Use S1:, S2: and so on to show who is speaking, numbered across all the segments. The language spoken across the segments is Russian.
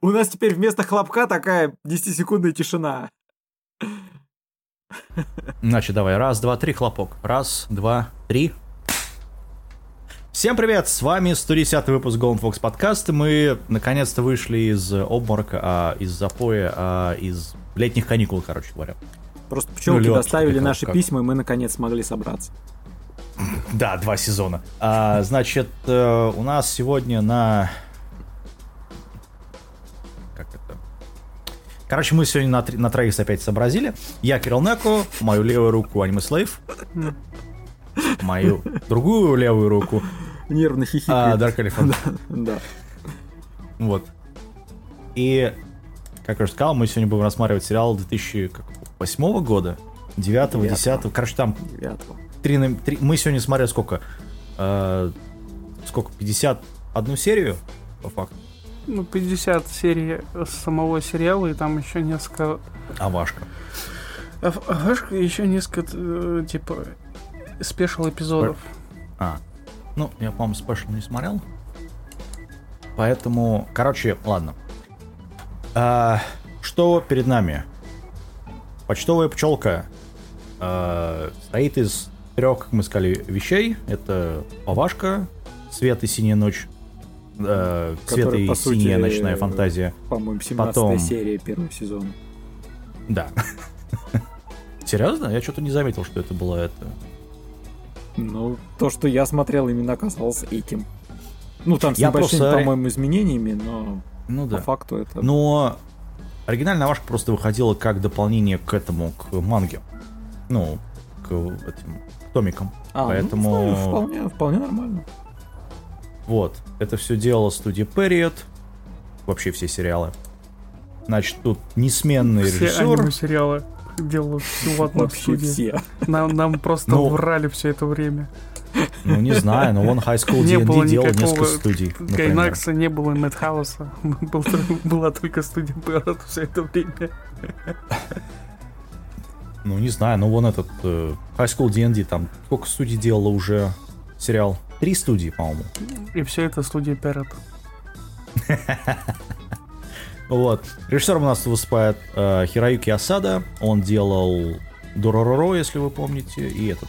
S1: У нас теперь вместо хлопка такая 10-секундная тишина.
S2: Значит, давай. Раз, два, три, хлопок. Раз, два, три. Всем привет, с вами 110 выпуск Golden Fox подкаста. Мы наконец-то вышли из обморока, а, из запоя, а, из летних каникул, короче говоря.
S1: Просто пчелки ну, доставили наши как. письма, и мы наконец смогли собраться.
S2: Да, два сезона. А, значит, э, у нас сегодня на... Короче, мы сегодня на, на троих опять сообразили. Я Кирилл Неко, мою левую руку Аниме Слейв, мою другую левую руку
S1: Нервно хихикает.
S2: А, Dark Elephant.
S1: да.
S2: Вот. И, как я уже сказал, мы сегодня будем рассматривать сериал 2008 года, 9 10 короче, там 9 3, 3, мы сегодня смотрели сколько? Э, сколько? 51 серию, по факту?
S3: Ну, 50 серий самого сериала, и там еще несколько...
S2: OVA шка.
S3: А, OVA шка и еще несколько, э, типа, special эпизодов.
S2: А, ну, я, по-моему, special не смотрел. Поэтому, короче, ладно. А, что перед нами? Почтовая пчелка а, стоит из трех, как мы сказали, вещей. Это OVA шка, Свет и Синяя ночь, э, Свет и сути, Синяя ночная фантазия.
S1: По-моему, 17 Потом... серия первого сезона.
S2: Да. Серьезно? Я что-то не заметил, что это было это.
S1: Ну, то, что я смотрел, именно оказалось этим. Ну, там с я небольшими, просто... по-моему, изменениями, но ну, да. по факту это...
S2: Но оригинальная Вашка просто выходила как дополнение к этому, к манге. Ну, к этим томикам. А, ну, Поэтому... Ну,
S1: вполне, вполне нормально.
S2: Вот. Это все делала студия Period. Вообще все сериалы. Значит, тут несменный все режиссер.
S3: Все сериалы делают всю одну студию. Все. Нам, нам просто ну, врали все это время.
S2: Ну, не знаю, но вон High School D&D делал несколько студий,
S3: Гайнакса не было, Мэтхауса. Был, была только студия Parrot все это время.
S2: Ну, не знаю, ну вон этот э, High School D&D, там сколько студий делала уже сериал? Три студии, по-моему.
S3: И все это студия Parrot.
S2: Вот. Режиссером у нас выступает э, Хироюки Асада. Он делал Доророро, если вы помните, и этот.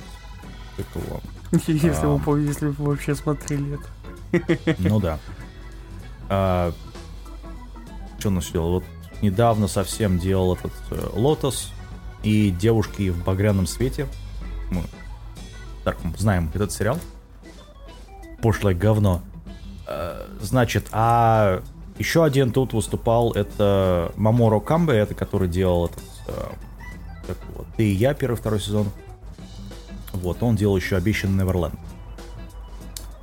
S2: Как его?
S3: Если вы помните, если вы вообще смотрели
S2: это. Ну да. А, что он сделал? Вот недавно совсем делал этот э, Лотос и девушки в багряном свете. Мы так, знаем этот сериал. Пошлое говно. А, значит, а еще один тут выступал, это Маморо Камбе, это который делал этот, э, как вот, «Ты и я» первый, второй сезон. Вот, он делал еще «Обещанный Неверленд».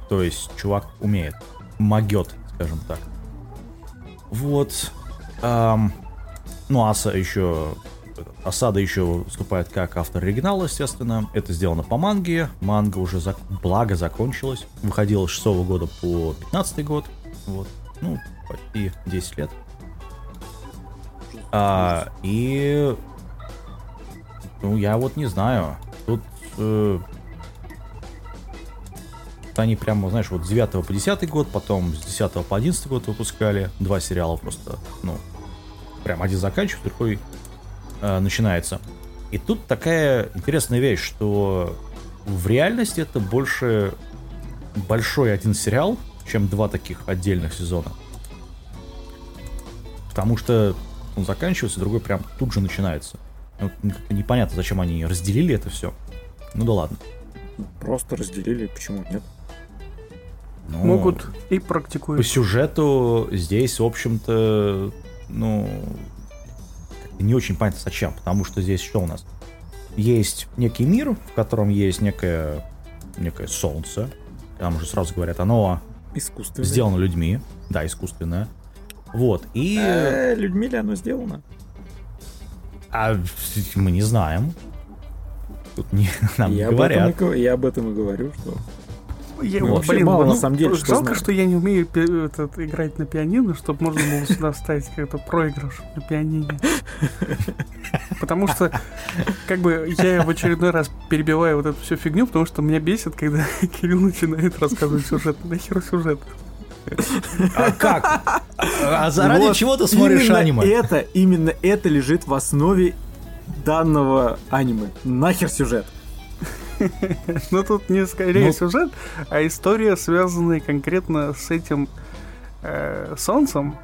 S2: То есть, чувак умеет, могет, скажем так. Вот. Эм, ну, Аса еще... Асада еще выступает как автор оригинала, естественно. Это сделано по манге. Манга уже, зак... благо, закончилась. Выходила с 6 года по 15 год. Вот. Ну, почти 10 лет. А, и ну, я вот не знаю. Тут э, они прямо, знаешь, вот с 9 по 10 год, потом с 10 по 11 год выпускали. Два сериала просто, ну, прям один заканчивается, другой э, начинается. И тут такая интересная вещь, что в реальности это больше большой один сериал, чем два таких отдельных сезона. Потому что он заканчивается, другой прям тут же начинается. Вот непонятно, зачем они разделили это все. Ну да ладно.
S1: Просто разделили, почему нет?
S3: Ну, Могут и практикуют.
S2: По сюжету здесь, в общем-то, ну, не очень понятно зачем, потому что здесь что у нас? Есть некий мир, в котором есть некое, некое солнце, там уже сразу говорят, оно
S1: искусственное.
S2: сделано людьми, да, искусственное. Вот, и...
S1: Э, людьми ли оно сделано?
S2: А мы не знаем. Тут не, нам я не говорят.
S1: Об и, я об этом и говорю, что...
S3: Я, ну, блин, мало, ну, на самом деле, что жалко, знаю. что я не умею этот, играть на пианино, чтобы можно было сюда вставить какой-то проигрыш на пианине. Потому что, как бы, я в очередной раз перебиваю вот эту всю фигню, потому что меня бесит, когда Кирилл начинает рассказывать сюжет. Нахер сюжет?
S2: А как? А заради вот чего ты смотришь
S1: именно
S2: аниме?
S1: Это, именно это лежит в основе данного аниме. Нахер сюжет.
S3: Ну тут не скорее ну... сюжет, а история, связанная конкретно с этим э, солнцем.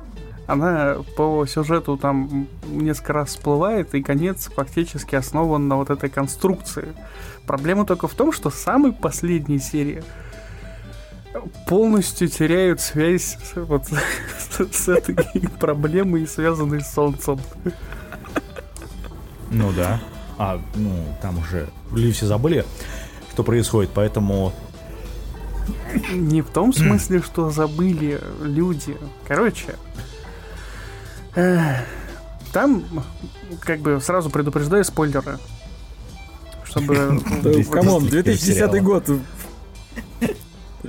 S3: Она по сюжету там несколько раз всплывает, и конец фактически основан на вот этой конструкции. Проблема только в том, что самой последней серии полностью теряют связь с, вот, с, с этой проблемой, связанной с Солнцем.
S2: Ну да. А, ну, там уже люди все забыли, что происходит, поэтому...
S3: Не в том смысле, что забыли люди. Короче, э, там, как бы, сразу предупреждаю спойлеры. Чтобы...
S1: Come on, 2010 год.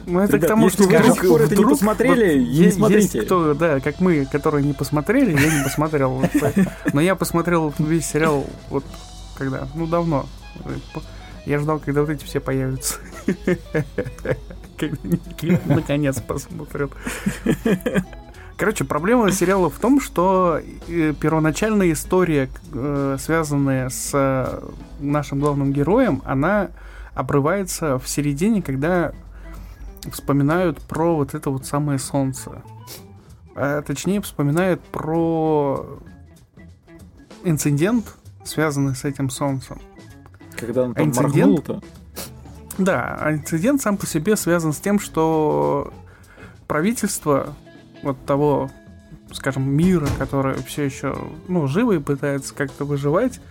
S3: Ну, это Ребят, к тому, что
S1: вдруг, вдруг, это не посмотрели, вот, не смотрите.
S3: Есть кто, да, как мы, которые не посмотрели, я не посмотрел. Но я посмотрел весь сериал вот когда, ну, давно. Я ждал, когда вот эти все появятся. Наконец посмотрел. Короче, проблема сериала в том, что э, первоначальная история, э, связанная с э, нашим главным героем, она обрывается в середине, когда вспоминают про вот это вот самое солнце. А точнее, вспоминают про инцидент, связанный с этим солнцем.
S1: Когда он там а инцидент, то
S3: Да, а инцидент сам по себе связан с тем, что правительство вот того, скажем, мира, который все еще, ну, живо и пытается как-то выживать,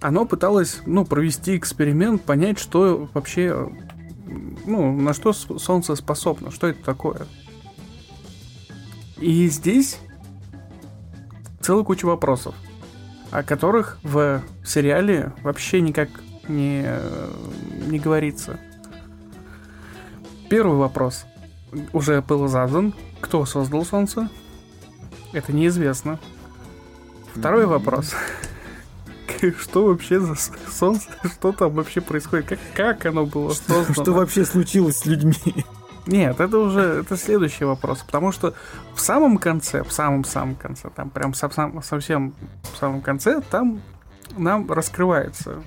S3: оно пыталось, ну, провести эксперимент, понять, что вообще ну, на что Солнце способно, что это такое. И здесь целая куча вопросов, о которых в сериале вообще никак не, не говорится. Первый вопрос уже был задан. Кто создал Солнце? Это неизвестно. Второй вопрос что вообще за солнце, что там вообще происходит, как, как оно было создано.
S1: Что вообще случилось с людьми?
S3: Нет, это уже это следующий вопрос, потому что в самом конце, в самом-самом конце, там прям совсем, совсем в самом конце, там нам раскрывается,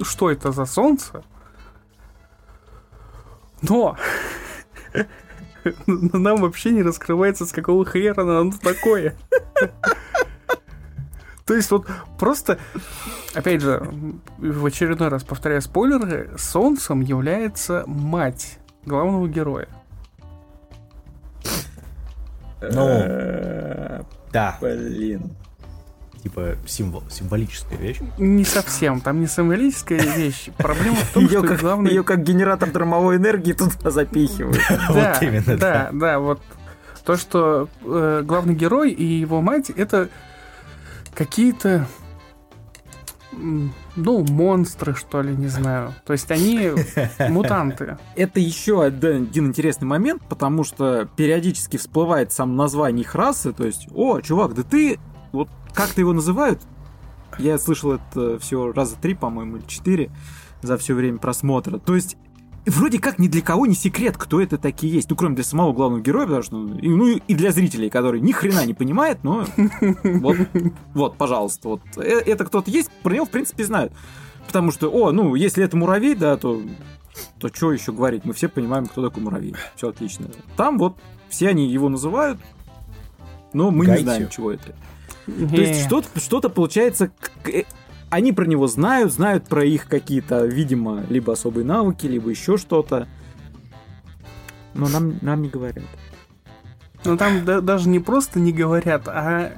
S3: что это за солнце, но нам вообще не раскрывается, с какого хрена оно такое. То есть вот просто, опять же, в очередной раз повторяю спойлеры, Солнцем является мать главного героя.
S2: Ну, э, да.
S1: Блин.
S2: Типа символ, символическая вещь?
S3: Не совсем, там не символическая вещь. Проблема в том, что главный...
S1: Ее как генератор дармовой энергии туда запихивают.
S3: Да, да, да, вот то, что э, главный герой и его мать это какие-то ну, монстры, что ли, не знаю. То есть они мутанты.
S1: Это еще один интересный момент, потому что периодически всплывает сам название их расы. То есть, о, чувак, да ты... Вот как-то его называют? Я слышал это всего раза три, по-моему, или четыре за все время просмотра. То есть вроде как ни для кого не секрет, кто это такие есть. Ну, кроме для самого главного героя, потому что, ну, ну и для зрителей, которые ни хрена не понимают, но вот, вот, пожалуйста, вот э, это кто-то есть, про него, в принципе, знают. Потому что, о, ну, если это муравей, да, то то что еще говорить? Мы все понимаем, кто такой муравей. Все отлично. Там вот все они его называют, но мы Гайте. не знаем, чего это. То есть что-то, что-то получается э, они про него знают, знают про их какие-то, видимо, либо особые навыки, либо еще что-то. Но нам, нам не говорят.
S3: Ну там да, даже не просто не говорят, а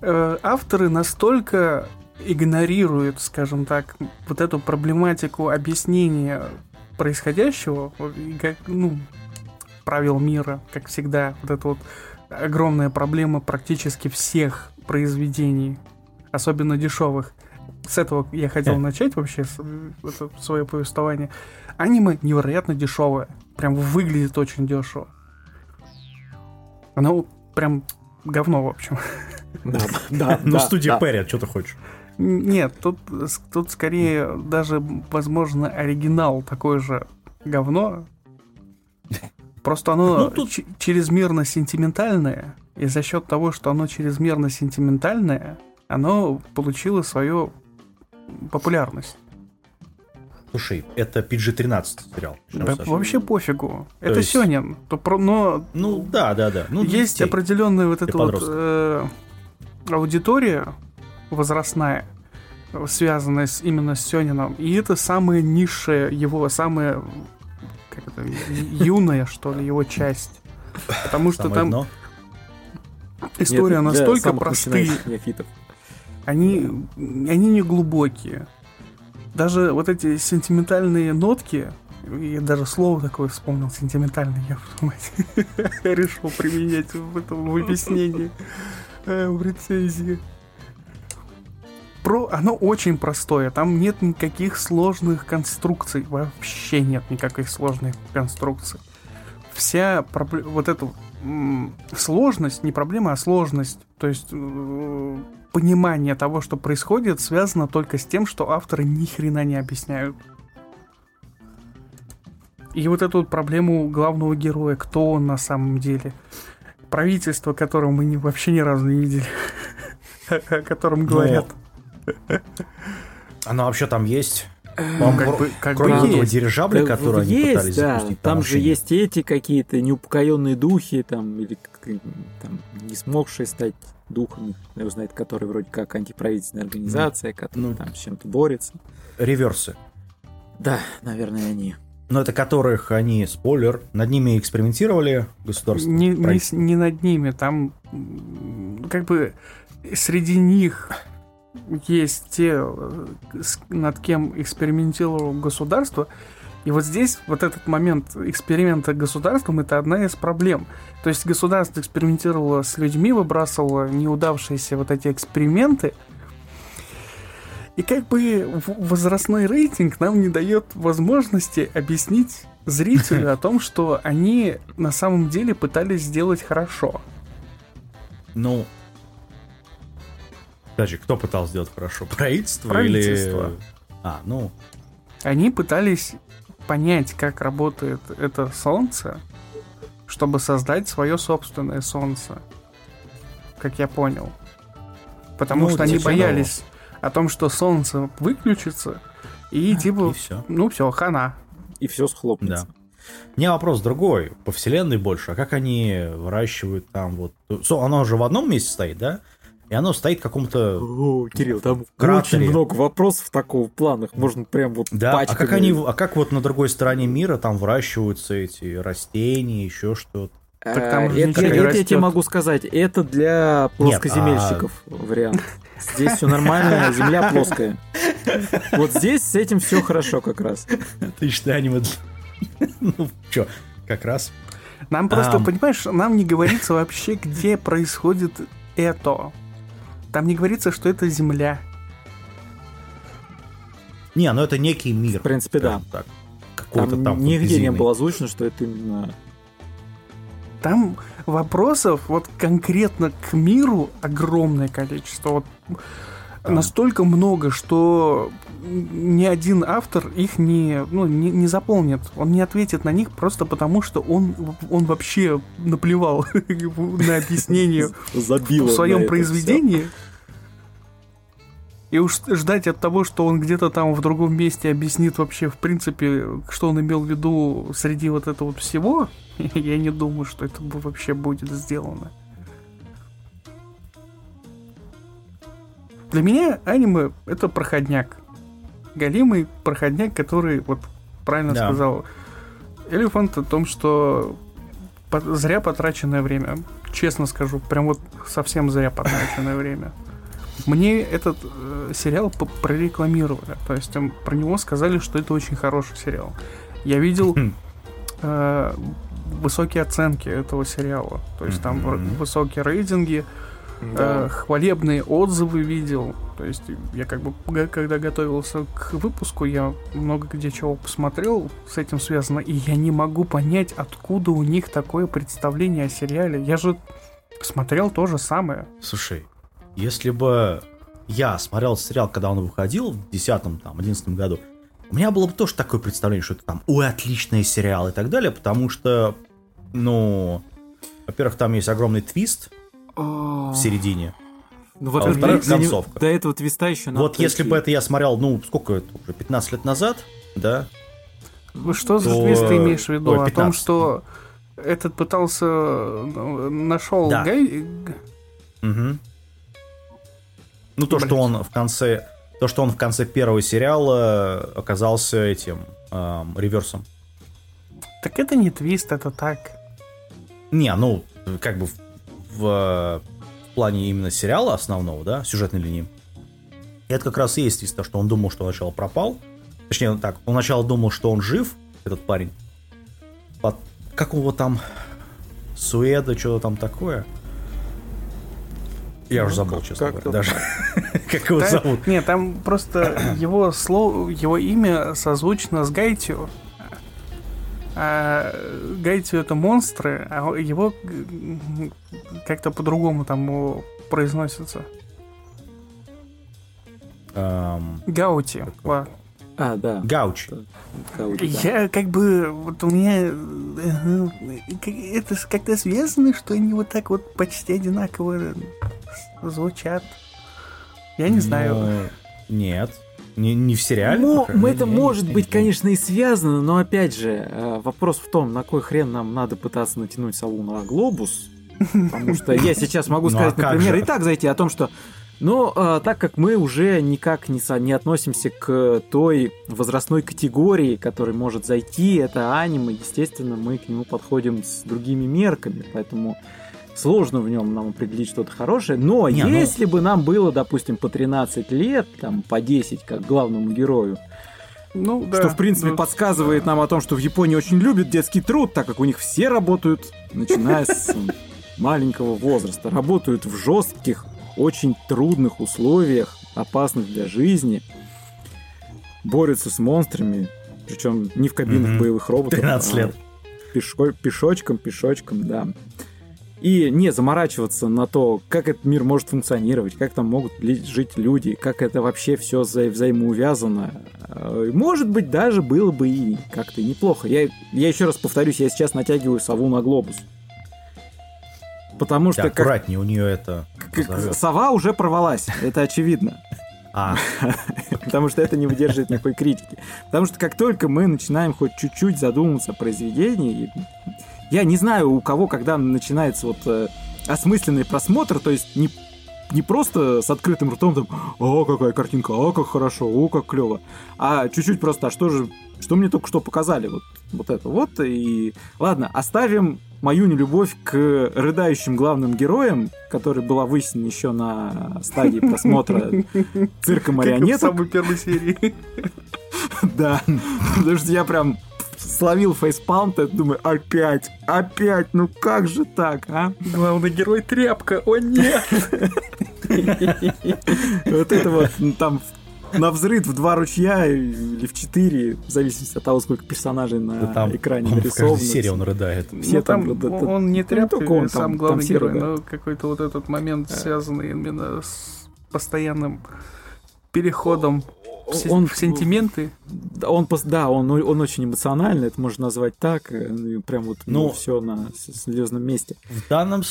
S3: э, авторы настолько игнорируют, скажем так, вот эту проблематику объяснения происходящего, как, ну, правил мира, как всегда, вот эта вот огромная проблема практически всех произведений, особенно дешевых с этого я хотел начать вообще это свое повествование. Аниме невероятно дешевое. Прям выглядит очень дешево. Оно прям говно, в общем.
S2: Да, да. Ну, студия Перри, что ты хочешь?
S3: Нет, тут, тут скорее даже, возможно, оригинал такой же говно. Просто оно ну, тут... чрезмерно сентиментальное, и за счет того, что оно чрезмерно сентиментальное, оно получило свою популярность.
S2: Слушай, это PG-13 сериал.
S3: Да, вообще пофигу. То это есть... Сёнин. То про, но
S2: ну да, да, да. Ну,
S3: есть детей. определенная вот эта вот э, аудитория возрастная, связанная с, именно с Сёнином. И это самая низшая его, самая как это, юная, что ли, его часть. Потому что Самое там дно. история Нет, настолько простые. Они, они не глубокие даже вот эти сентиментальные нотки, я даже слово такое вспомнил, сентиментальный, я решил применять в этом в объяснении, э, в рецензии. Про, оно очень простое, там нет никаких сложных конструкций, вообще нет никаких сложных конструкций. Вся вот эта сложность, не проблема, а сложность, то есть э, понимание того, что происходит, связано только с тем, что авторы ни хрена не объясняют. И вот эту вот проблему главного героя, кто он на самом деле, правительство, которого мы не, вообще ни разу не видели, о котором говорят.
S2: Оно вообще там есть. Ну, как бы, как кроме бы этого дирижабля, да, который есть, они пытались да. запустить.
S1: Там, там же есть эти какие-то неупокоенные духи, там, или там, не смогшие стать духами, его знает, который вроде как антиправительственная организация, ну, которая ну, там с чем-то борется.
S2: Реверсы.
S1: Да, наверное, они.
S2: Но это которых они, спойлер, над ними экспериментировали государство.
S3: Не, не, не над ними, там как бы среди них есть те, над кем экспериментировало государство, и вот здесь вот этот момент эксперимента государством это одна из проблем. То есть государство экспериментировало с людьми, выбрасывало неудавшиеся вот эти эксперименты. И как бы возрастной рейтинг нам не дает возможности объяснить зрителю о том, что они на самом деле пытались сделать хорошо.
S2: Ну, Подожди, кто пытался сделать хорошо? Правительство?
S3: Правительство.
S2: Или... А, ну...
S3: Они пытались понять, как работает это солнце, чтобы создать свое собственное солнце. Как я понял. Потому ну, что они боялись о том, что солнце выключится, и а, типа, и все. ну все, хана.
S1: И все схлопнется. Да.
S2: Не вопрос другой, по вселенной больше, а как они выращивают там вот... Оно уже в одном месте стоит, да? И оно стоит в каком-то
S1: О, Кирилл, там кратере. очень много вопросов такого в планах, можно прям вот
S2: Да, а как они, а как вот на другой стороне мира там выращиваются эти растения, еще что-то?
S1: Так там э, это, это я тебе могу сказать, это для плоскоземельщиков Нет, а... вариант. Здесь все нормально, земля плоская. Вот здесь с этим все хорошо как раз.
S2: Отлично, аниме. Ну, что, как раз.
S3: Нам просто, понимаешь, нам не говорится вообще, где происходит это. Там не говорится, что это Земля.
S2: Не, ну это некий мир.
S1: В принципе, да. Так. Какой-то там, там нигде не было озвучено, что это именно...
S3: Там вопросов вот конкретно к миру огромное количество. Вот. Настолько много, что ни один автор их не, ну, не, не заполнит. Он не ответит на них просто потому, что он, он вообще наплевал на объяснение в своем произведении. И уж ждать от того, что он где-то там в другом месте объяснит вообще, в принципе, что он имел в виду среди вот этого всего, я не думаю, что это вообще будет сделано. Для меня аниме это проходняк. Галимый проходняк, который, вот правильно да. сказал Элефант о том, что зря потраченное время. Честно скажу, прям вот совсем зря потраченное время. Мне этот э, сериал прорекламировали. То есть там про него сказали, что это очень хороший сериал. Я видел э, высокие оценки этого сериала. То есть там высокие рейтинги, да. э, хвалебные отзывы видел. То есть я как бы, когда готовился к выпуску, я много где чего посмотрел с этим связано, и я не могу понять, откуда у них такое представление о сериале. Я же смотрел то же самое.
S2: Слушай, если бы я смотрел сериал, когда он выходил в 10 там, 11 году, у меня было бы тоже такое представление, что это там, ой, отличный сериал и так далее, потому что Ну, во-первых, там есть огромный твист в середине.
S1: Ну, а во-первых, концовка. До этого твиста еще
S2: надо Вот если бы это я смотрел, ну, сколько это, уже 15 лет назад, да?
S3: Что за твист ты имеешь в виду? Ой, О том, что этот пытался... Ну, Нашел да. Гай...
S2: Угу. Ну, то, Блин. что он в конце... То, что он в конце первого сериала оказался этим эм, реверсом.
S3: Так это не твист, это так.
S2: Не, ну, как бы в, в, в плане именно сериала основного, да, сюжетной линии. Это как раз и есть твист, то, что он думал, что сначала пропал. Точнее, так, он сначала думал, что он жив, этот парень. Под, как его там... Суэда, что-то там такое. Я ну, уже забыл, честно говоря, даже. как его зовут?
S3: Нет, там просто его слово, его имя созвучно с Гайтио. А Гайтио это монстры, а его как-то по-другому там произносится. Um, Гаути.
S1: А, да.
S2: Гауч.
S3: Гауч да. Я как бы, вот у меня это как-то связано, что они вот так вот почти одинаково звучат. Я не знаю. Но...
S2: Нет. Не, не в сериале?
S1: Ну, это может быть, конечно, и связано, но опять же, э, вопрос в том, на кой хрен нам надо пытаться натянуть сову на глобус. Потому что я сейчас могу ну, а сказать, например, и так зайти о том, что но э, так как мы уже никак не, со, не относимся к той возрастной категории, которая может зайти, это аниме, естественно, мы к нему подходим с другими мерками, поэтому сложно в нем нам определить что-то хорошее. Но не, ну если ну... бы нам было, допустим, по 13 лет, там, по 10, как главному герою, ну, да, что, в принципе, да. подсказывает нам о том, что в Японии очень любят детский труд, так как у них все работают, начиная с маленького возраста, работают в жестких, очень трудных условиях, опасных для жизни, борются с монстрами, причем не в кабинах mm-hmm. боевых роботов.
S2: 13 а лет.
S1: Пешочком, пешочком, да. И не заморачиваться на то, как этот мир может функционировать, как там могут жить люди, как это вообще все вза- взаимоувязано. А, может быть, даже было бы и как-то неплохо. Я, я еще раз повторюсь, я сейчас натягиваю сову на глобус. Потому что... Да,
S2: аккуратнее, как, у нее это...
S1: Как, сова уже порвалась, это очевидно. А. Потому что это не выдерживает никакой критики. Потому что как только мы начинаем хоть чуть-чуть задумываться о произведении, я не знаю, у кого, когда начинается вот э, осмысленный просмотр, то есть не не просто с открытым ртом там, о, какая картинка, о, как хорошо, о, как клево, а чуть-чуть просто, а что же, что мне только что показали, вот, вот это вот, и ладно, оставим мою нелюбовь к рыдающим главным героям, которая была выяснена еще на стадии просмотра цирка марионеток.
S3: Самой первой серии.
S1: Да, потому что я прям словил фейспалм, я думаю, опять, опять, ну как же так, а?
S3: Главный герой тряпка, о нет!
S1: Вот это вот там на взрыв в два ручья или в четыре, в зависимости от того, сколько персонажей на да там, экране он нарисовано. В
S2: серии он рыдает.
S3: Все ну, там, там он, он не тряпка, ну, он сам там, главный там герой, но какой-то вот этот момент, а. связанный именно с постоянным переходом он, в сентименты.
S1: Он, да, он, он очень эмоциональный, это можно назвать так, э, прям вот ну, ну все на слезном месте.
S2: В данном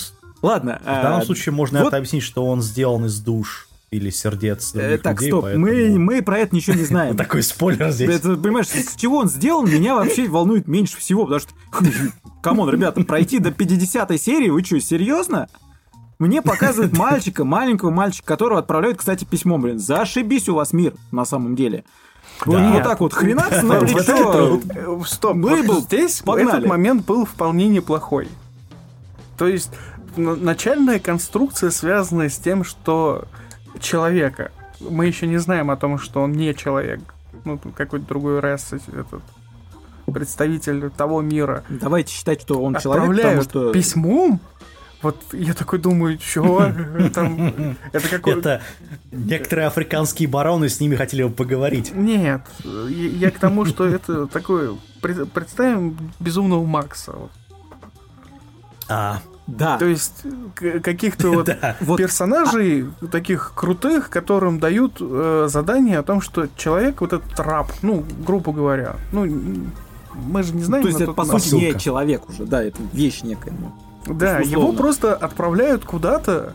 S2: Ладно. В данном а, случае можно вот... это объяснить, что он сделан из душ или сердец
S1: э, Так, людей, стоп, поэтому... мы, мы про это ничего не знаем.
S2: Такой спойлер здесь.
S1: Это, понимаешь, с чего он сделан, меня вообще волнует меньше всего, потому что, come on, ребята, пройти до 50 серии, вы что, серьезно? Мне показывают мальчика, маленького мальчика, которого отправляют, кстати, письмом, блин, зашибись у вас мир, на самом деле. Да. Вот, так вот хренаться на плечо.
S3: Стоп, был, здесь погнали. этот момент был вполне неплохой. То есть начальная конструкция связана с тем, что человека. Мы еще не знаем о том, что он не человек. Ну, какой-то другой расы, этот представитель того мира.
S1: Давайте считать, что он человек, потому что...
S3: письмом? Вот я такой думаю, чего? Там,
S2: это какой... Это некоторые африканские бароны с ними хотели бы поговорить.
S3: Нет, я к тому, что это такое... Представим безумного Макса.
S2: А,
S3: да. То есть каких-то вот, да. персонажей а... таких крутых, которым дают э, задание о том, что человек, вот этот раб, ну, грубо говоря, ну, мы же не знаем.
S1: То есть это, по сути, не человек уже, да, это вещь некая.
S3: Ну, да, его просто отправляют куда-то,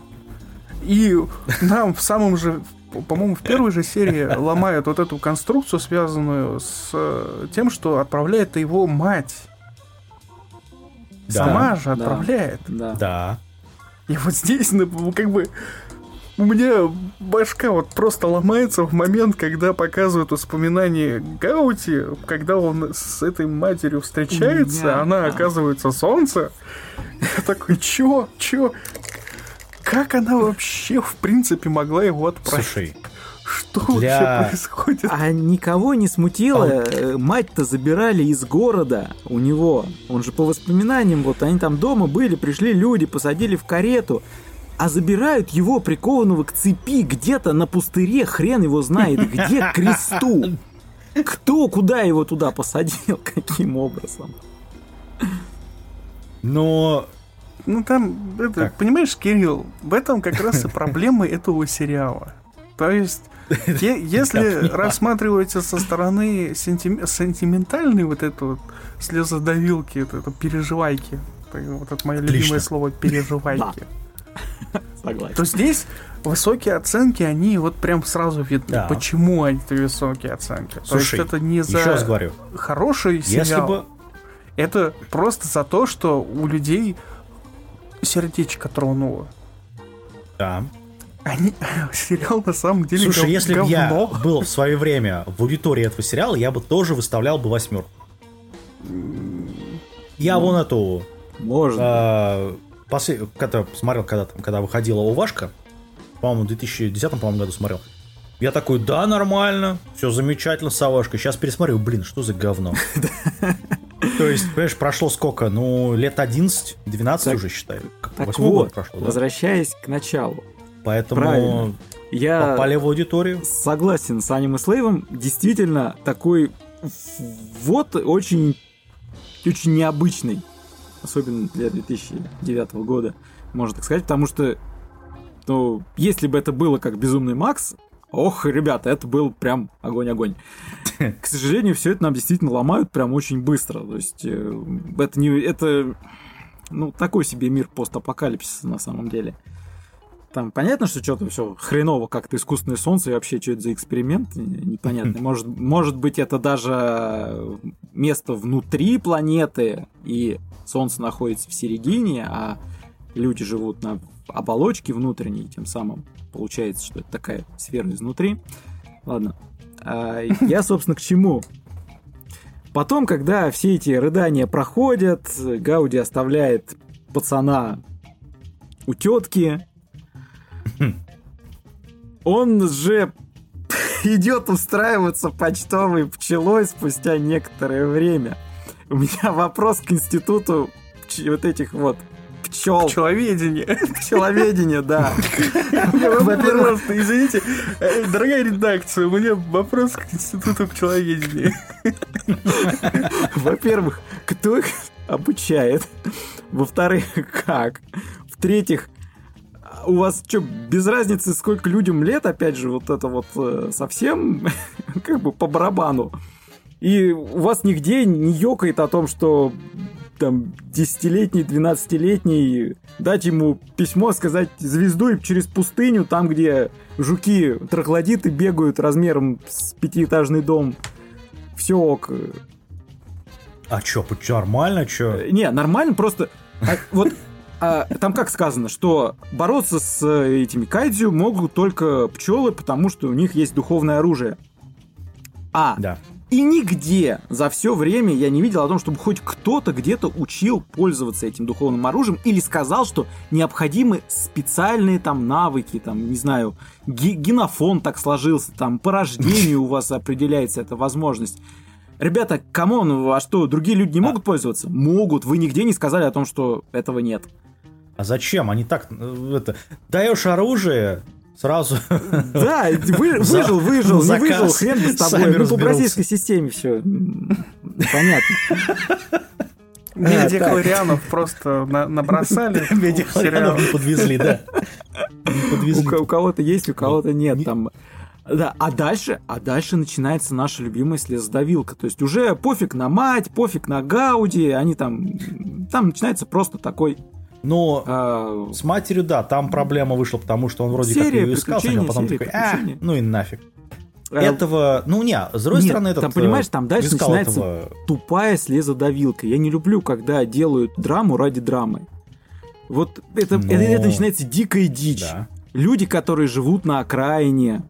S3: и нам в самом же по-моему, в первой же серии ломают вот эту конструкцию, связанную с э, тем, что отправляет его мать. Да, Сама же отправляет.
S2: Да. да.
S3: И вот здесь, ну, как бы, у меня башка вот просто ломается в момент, когда показывают воспоминания Гаути, когда он с этой матерью встречается, а она оказывается солнце. Я такой, чё, чё? Как она вообще, в принципе, могла его отправить?
S2: Слушай,
S3: что для... вообще происходит?
S1: А никого не смутило. А... Мать-то забирали из города у него. Он же по воспоминаниям, вот они там дома были, пришли люди, посадили в карету. А забирают его прикованного к цепи где-то на пустыре, хрен его знает, где к кресту. Кто куда его туда посадил, каким образом?
S2: Но
S3: ну там, это, понимаешь, Кирилл, в этом как раз и проблема этого сериала. То есть, если рассматриваете со стороны сентиментальной вот это вот слезодавилки, вот это переживайки, вот это мое любимое слово переживайки. Согласен. То здесь высокие оценки, они вот прям сразу видны. Да. Почему они высокие оценки?
S2: Слушай, То есть это не за говорю.
S3: хороший сериал. Если бы... Это просто за то, что у людей сердечко тронуло.
S2: Да.
S3: Они, сериал на самом деле
S2: Слушай, гов, если бы я был в свое время в аудитории этого сериала, я бы тоже выставлял бы восьмерку. Я ну, вон эту...
S1: Можно.
S2: А, после, когда смотрел, когда, там, когда выходила Увашка, по-моему, в 2010 по-моему, году смотрел. Я такой, да, нормально, все замечательно с Авашкой. Сейчас пересмотрю, блин, что за говно. То есть, понимаешь, прошло сколько? Ну, лет 11-12 так, уже, считаю.
S1: Так вот, прошло, возвращаясь к началу.
S2: Поэтому я попали в аудиторию.
S1: Согласен с Аним и Слейвом. Действительно, такой вот очень, очень необычный. Особенно для 2009 года, можно так сказать. Потому что, ну, если бы это было как «Безумный Макс», Ох, ребята, это был прям огонь-огонь. К сожалению, все это нам действительно ломают прям очень быстро. То есть э, это не это ну такой себе мир постапокалипсиса на самом деле. Там понятно, что что-то все хреново, как-то искусственное солнце, и вообще, что это за эксперимент, непонятно. Может, может быть, это даже место внутри планеты, и солнце находится в середине, а люди живут на оболочке внутренней, тем самым получается, что это такая сфера изнутри. Ладно. А, я, собственно, к чему? Потом, когда все эти рыдания проходят, Гауди оставляет пацана у тетки, он же идет устраиваться почтовой пчелой спустя некоторое время. У меня вопрос к институту вот этих вот пчел.
S3: Пчеловедение.
S1: Пчеловедение, да.
S3: Во-первых, извините, э, дорогая редакция, у меня вопрос к институту пчеловедения.
S1: Во-первых, кто их обучает? Во-вторых, как? В-третьих, у вас что, без разницы, сколько людям лет, опять же, вот это вот э, совсем как бы по барабану. И у вас нигде не ёкает о том, что там, десятилетний, двенадцатилетний, дать ему письмо, сказать звезду и через пустыню, там, где жуки троглодиты бегают размером с пятиэтажный дом. Все ок.
S2: А чё, нормально, чё?
S1: Э, не, нормально, просто... А, вот а, там как сказано, что бороться с этими кайдзю могут только пчелы, потому что у них есть духовное оружие. А,
S2: да.
S1: И нигде за все время я не видел о том, чтобы хоть кто-то где-то учил пользоваться этим духовным оружием или сказал, что необходимы специальные там навыки, там, не знаю, генофон так сложился, там, по рождению у вас определяется эта возможность. Ребята, come on, а что, другие люди не могут пользоваться? Могут, вы нигде не сказали о том, что этого нет.
S2: А зачем? Они так, э, это, даешь оружие, Сразу.
S1: Да, вы, выжил, выжил, не выжил, хрен бы с тобой. Ну, по российской системе все. Понятно.
S3: Мидихлорианов просто набросали.
S2: Мидихлорианов подвезли, да.
S1: У кого-то есть, у кого-то нет. Там Да, а дальше, а дальше начинается наша любимая слезодавилка. То есть уже пофиг на мать, пофиг на Гауди, они там... Там начинается просто такой
S2: но а, с матерью, да, там проблема вышла, потому что он вроде как ее искал, а потом такой, а, ну и нафиг. А, этого, ну не, с другой
S1: Нет,
S2: стороны, этот
S1: там, понимаешь, там дальше начинается этого... тупая слезодавилка. Я не люблю, когда делают драму ради драмы. Вот это, Но... это, это начинается дикая дичь. Да. Люди, которые живут на окраине,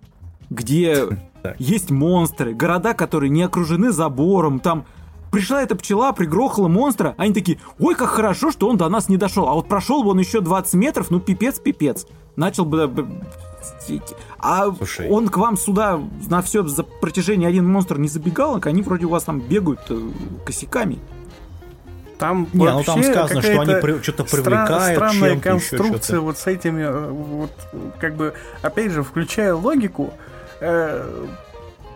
S1: где есть монстры, города, которые не окружены забором, там пришла эта пчела, пригрохала монстра, они такие, ой, как хорошо, что он до нас не дошел, а вот прошел бы он еще 20 метров, ну пипец, пипец. Начал бы... А Слушай. он к вам сюда на все за протяжение один монстр не забегал, а они вроде у вас там бегают э, косяками.
S3: Там не, ну там сказано, что они при, что-то привлекают. Странная конструкция вот с этими, э, вот как бы, опять же, включая логику, э,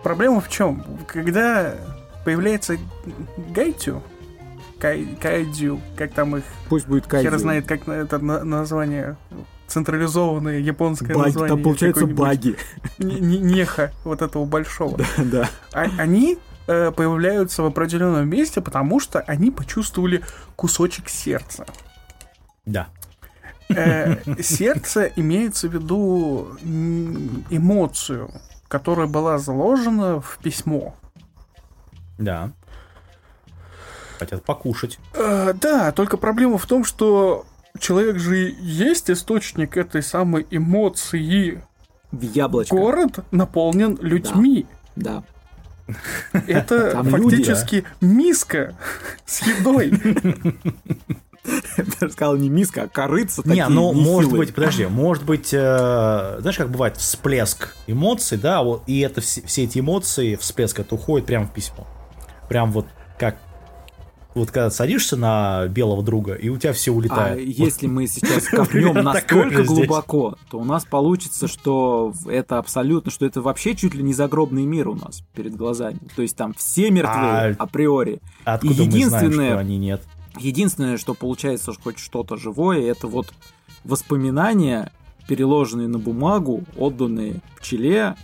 S3: проблема в чем? Когда появляется Гайтю, Кай, Кайдю, как там их...
S1: Пусть будет Кайдю.
S3: Хер знает, как это название централизованное японское
S1: баги,
S3: название.
S1: Там получается баги.
S3: Неха вот этого большого.
S1: Да, да.
S3: А, они э, появляются в определенном месте, потому что они почувствовали кусочек сердца.
S2: Да.
S3: Э, сердце имеется в виду эмоцию, которая была заложена в письмо.
S2: Да. Хотят покушать.
S3: Э, да, только проблема в том, что человек же есть источник этой самой эмоции.
S1: В яблочко.
S3: Город наполнен людьми.
S1: Да.
S3: Это Там фактически люди, а? миска с едой.
S1: Я сказал не миска, а корыца.
S2: Не, ну может быть, подожди, может быть, э, знаешь, как бывает всплеск эмоций, да, вот, и это все, все эти эмоции, всплеск, это уходит прямо в письмо прям вот как вот когда садишься на белого друга, и у тебя все улетает. А
S1: если мы сейчас копнем настолько глубоко, то у нас получится, что это абсолютно, что это вообще чуть ли не загробный мир у нас перед глазами. То есть там все мертвые а априори.
S2: Откуда и единственное, мы знаем, что они нет?
S1: Единственное, что получается хоть что-то живое, это вот воспоминания, переложенные на бумагу, отданные пчеле.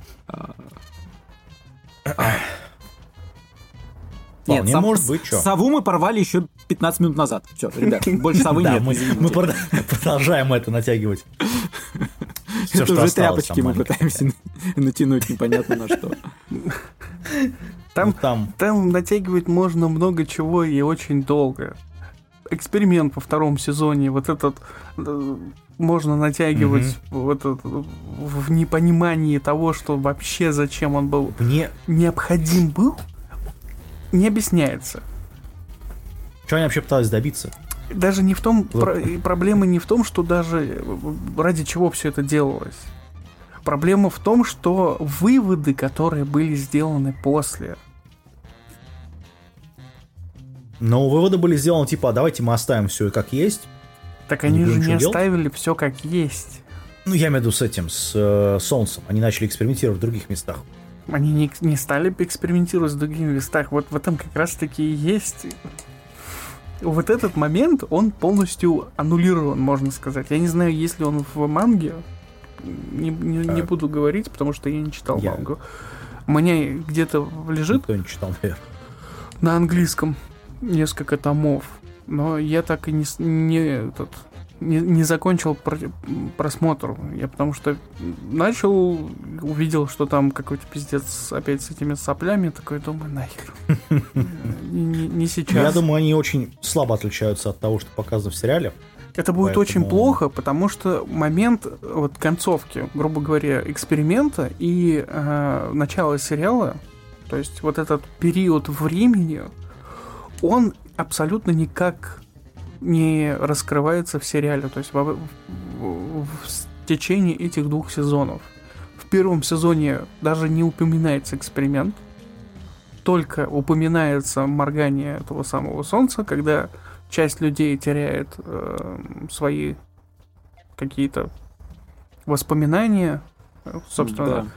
S2: А, нет, Вполне сов... может быть, что.
S1: Сову мы порвали еще 15 минут назад. Все, ребят, больше совы нет.
S2: Мы продолжаем это натягивать.
S1: Все, это уже тряпочки мы пытаемся натянуть непонятно на что.
S3: Там, ну, там. там натягивать можно много чего и очень долго. Эксперимент по второму сезоне, вот этот э, можно натягивать mm вот этот, в непонимании того, что вообще зачем он был
S2: Мне...
S3: необходим был не объясняется.
S2: Что они вообще пытались добиться?
S3: Даже не в том, про, проблема не в том, что даже ради чего все это делалось. Проблема в том, что выводы, которые были сделаны после.
S2: Но выводы были сделаны типа, а давайте мы оставим все как есть.
S3: Так они же не оставили все как есть.
S2: Ну, я имею в виду с этим, с э, Солнцем. Они начали экспериментировать в других местах.
S3: Они не, не стали экспериментировать с другими местах. Вот в этом как раз-таки и есть вот этот момент, он полностью аннулирован, можно сказать. Я не знаю, есть ли он в манге. Не, не, не буду говорить, потому что я не читал я... мангу. Меня где-то лежит...
S2: Никто не читал, наверное.
S3: На английском несколько томов. Но я так и не, не, этот, не, не закончил просмотр. Я потому что начал, увидел, что там какой-то пиздец опять с этими соплями, такой думаю, нахер. Не, не сейчас.
S2: Я думаю, они очень слабо отличаются от того, что показано в сериале.
S3: Это будет Поэтому... очень плохо, потому что момент вот концовки, грубо говоря, эксперимента и э, начала сериала, то есть вот этот период времени, он абсолютно никак не раскрывается в сериале, то есть в, в, в, в течение этих двух сезонов. В первом сезоне даже не упоминается эксперимент, только упоминается моргание этого самого солнца, когда часть людей теряет э, свои какие-то воспоминания, собственно, да.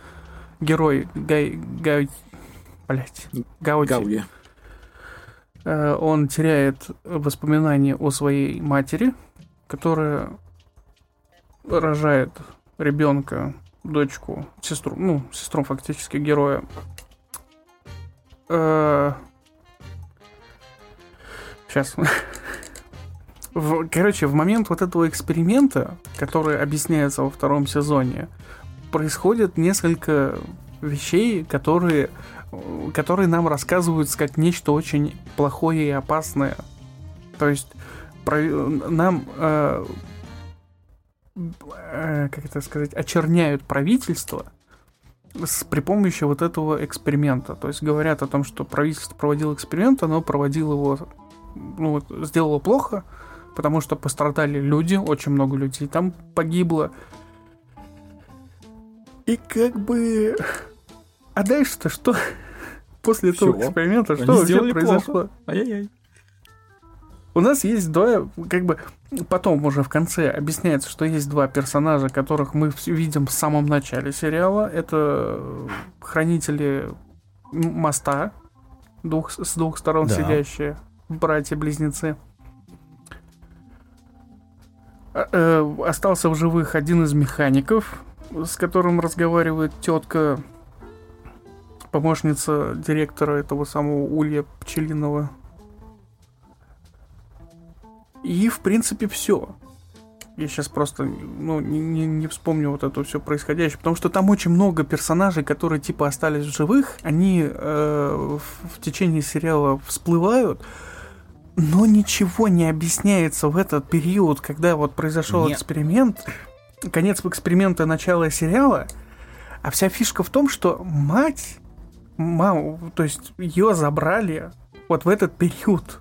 S3: герой Гай, Гай, блять, Гауди. Гауди он теряет воспоминания о своей матери, которая рожает ребенка дочку, сестру, ну, сестру фактически героя. Сейчас. В, короче, в момент вот этого эксперимента, который объясняется во втором сезоне, происходит несколько вещей, которые, которые нам рассказывают как нечто очень плохое и опасное. То есть про, нам э, э, как это сказать, очерняют правительство с, при помощи вот этого эксперимента. То есть говорят о том, что правительство проводило эксперимент, оно проводило его, ну, вот, сделало плохо, потому что пострадали люди, очень много людей там погибло. И как бы... А дальше-то что? После этого Всего. эксперимента что Они вообще произошло? Ай-яй-яй. У нас есть два, как бы, потом уже в конце объясняется, что есть два персонажа, которых мы видим в самом начале сериала. Это хранители моста, двух, с двух сторон да. сидящие братья-близнецы. А, э, остался в живых один из механиков, с которым разговаривает тетка, помощница директора этого самого улья пчелиного. И, в принципе, все. Я сейчас просто ну, не, не, не вспомню вот это все происходящее, потому что там очень много персонажей, которые типа остались в живых, они э, в, в течение сериала всплывают, но ничего не объясняется в этот период, когда вот произошел Нет. эксперимент, конец эксперимента, начало сериала, а вся фишка в том, что мать, маму, то есть ее забрали вот в этот период.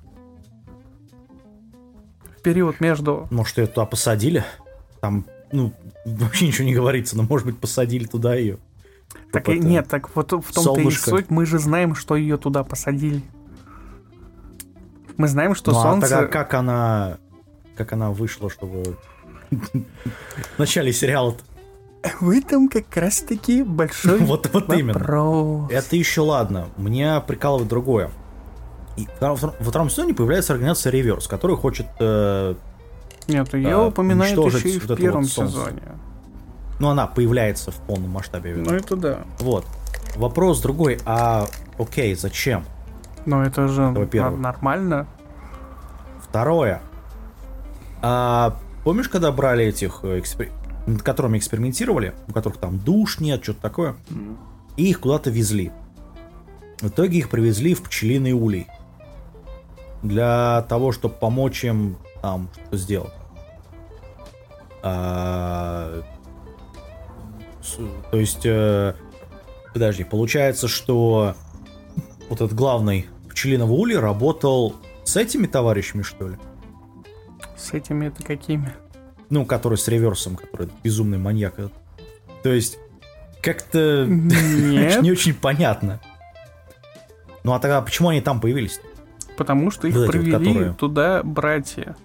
S3: В период между...
S2: Может, ее туда посадили? Там, ну, вообще ничего не говорится, но, может быть, посадили туда ее.
S3: Так и, нет, так вот в том-то и суть, мы же знаем, что ее туда посадили. Мы знаем, что ну, солнце...
S2: А тогда как она... Как она вышла, чтобы... В начале сериала
S3: в этом как раз-таки большой вот, вот вопрос.
S2: именно. Это еще ладно. Меня прикалывает другое. И во втором сезоне появляется организация Реверс, которая хочет... Э,
S3: Нет, ее э, упоминают еще и в первом вот сезоне.
S2: Ну, она появляется в полном масштабе.
S3: Ну, это да.
S2: Вот. Вопрос другой. А, окей, зачем?
S3: Ну, это же нормально.
S2: Второе. А, помнишь, когда брали этих, э, экспер... над которыми экспериментировали, у которых там душ нет, что-то такое, и их куда-то везли. В итоге их привезли в пчелиный улей. Для того, чтобы помочь им там что сделать. А, то есть, э, подожди, получается, что вот этот главный пчелиного улья работал с этими товарищами, что ли?
S3: С этими это какими?
S2: Ну, который с реверсом, который безумный маньяк. То есть, как-то не очень понятно. Ну а тогда почему они там появились?
S3: Потому что их вот привели вот, которые... туда братья.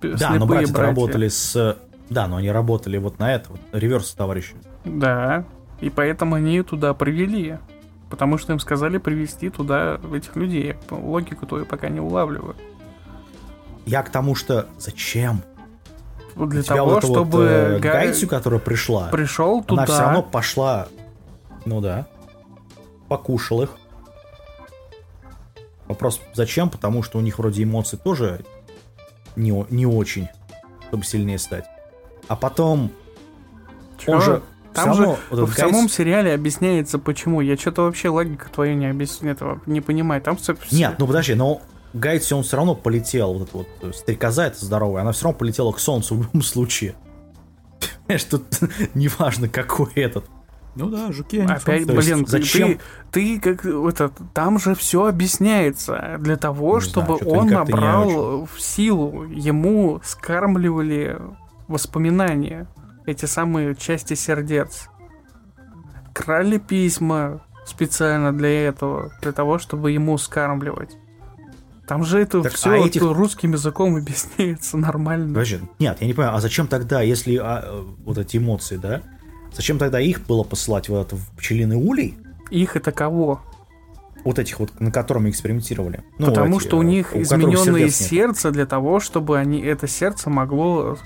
S2: Да, но братья, братья работали с... Да, но они работали вот на это, вот, реверс товарищи.
S3: Да, и поэтому они туда привели. Потому что им сказали привести туда этих людей. Логику твою пока не улавливаю.
S2: Я к тому, что зачем?
S3: Для У того, вот чтобы вот,
S2: э, Гай... Гайцю, которая пришла,
S3: пришел туда.
S2: Она все равно пошла. Ну да. Покушал их. Вопрос, зачем? Потому что у них вроде эмоции тоже не, не очень, чтобы сильнее стать. А потом
S3: Чё? он же там же вот в самом сериале объясняется, почему. Я что-то вообще логика твою не объясняю, этого не понимаю. Там все...
S2: Нет, ну подожди, но Гайдси, он все равно полетел, вот эта вот стрекоза эта здоровая, она все равно полетела к солнцу в любом случае. Понимаешь, тут неважно, какой этот.
S1: Ну да, жуки
S3: они Опять, блин, зачем? Ты, ты как это, там же все объясняется для того, не чтобы знаю, он набрал в силу, ему скармливали воспоминания эти самые части сердец. Крали письма специально для этого, для того, чтобы ему скармливать. Там же это так, все а этих... русским языком объясняется нормально.
S2: Подожди, нет, я не понимаю, а зачем тогда, если а, вот эти эмоции, да? Зачем тогда их было посылать в этот в пчелиный улей?
S3: Их это кого?
S2: Вот этих вот, на котором экспериментировали.
S3: Ну, Потому эти, что у них у измененное сердце нет. для того, чтобы они это сердце могло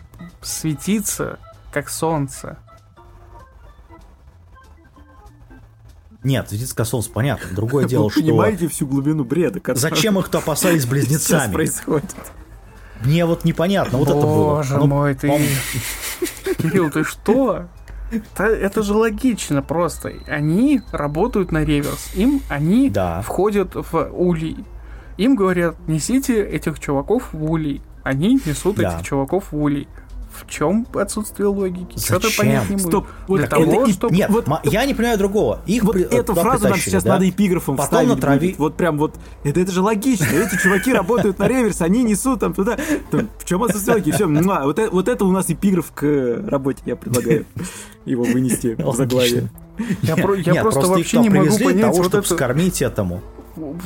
S3: светиться как солнце.
S2: Нет, Детское солнце, понятно. Другое дело, что...
S1: понимаете всю глубину бреда,
S2: Зачем их то опасались близнецами? Сейчас
S1: происходит.
S2: Мне вот непонятно, вот это было.
S3: Боже мой, ты... Кирилл, ты что? Это, это же логично просто. Они работают на реверс. Им они да. входят в улей. Им говорят, несите этих чуваков в улей. Они несут да. этих чуваков в улей в чем отсутствие логики?
S2: Что-то понять не
S1: Стоп.
S2: Вот Для того, это, чтобы... Нет, вот, я не понимаю другого.
S1: Их вот при... эту фразу нам сейчас да? надо эпиграфом Потом вставить. Натрави... Вот прям вот, это, это же логично. Эти чуваки работают на реверс, они несут там туда. Там, в чем отсутствие логики? Все, вот, это, вот это у нас эпиграф к работе. Я предлагаю его вынести в заглавие.
S3: Я, про, я Нет, просто, просто вообще не могу понять
S2: того,
S3: вот
S2: чтобы это... скормить этому.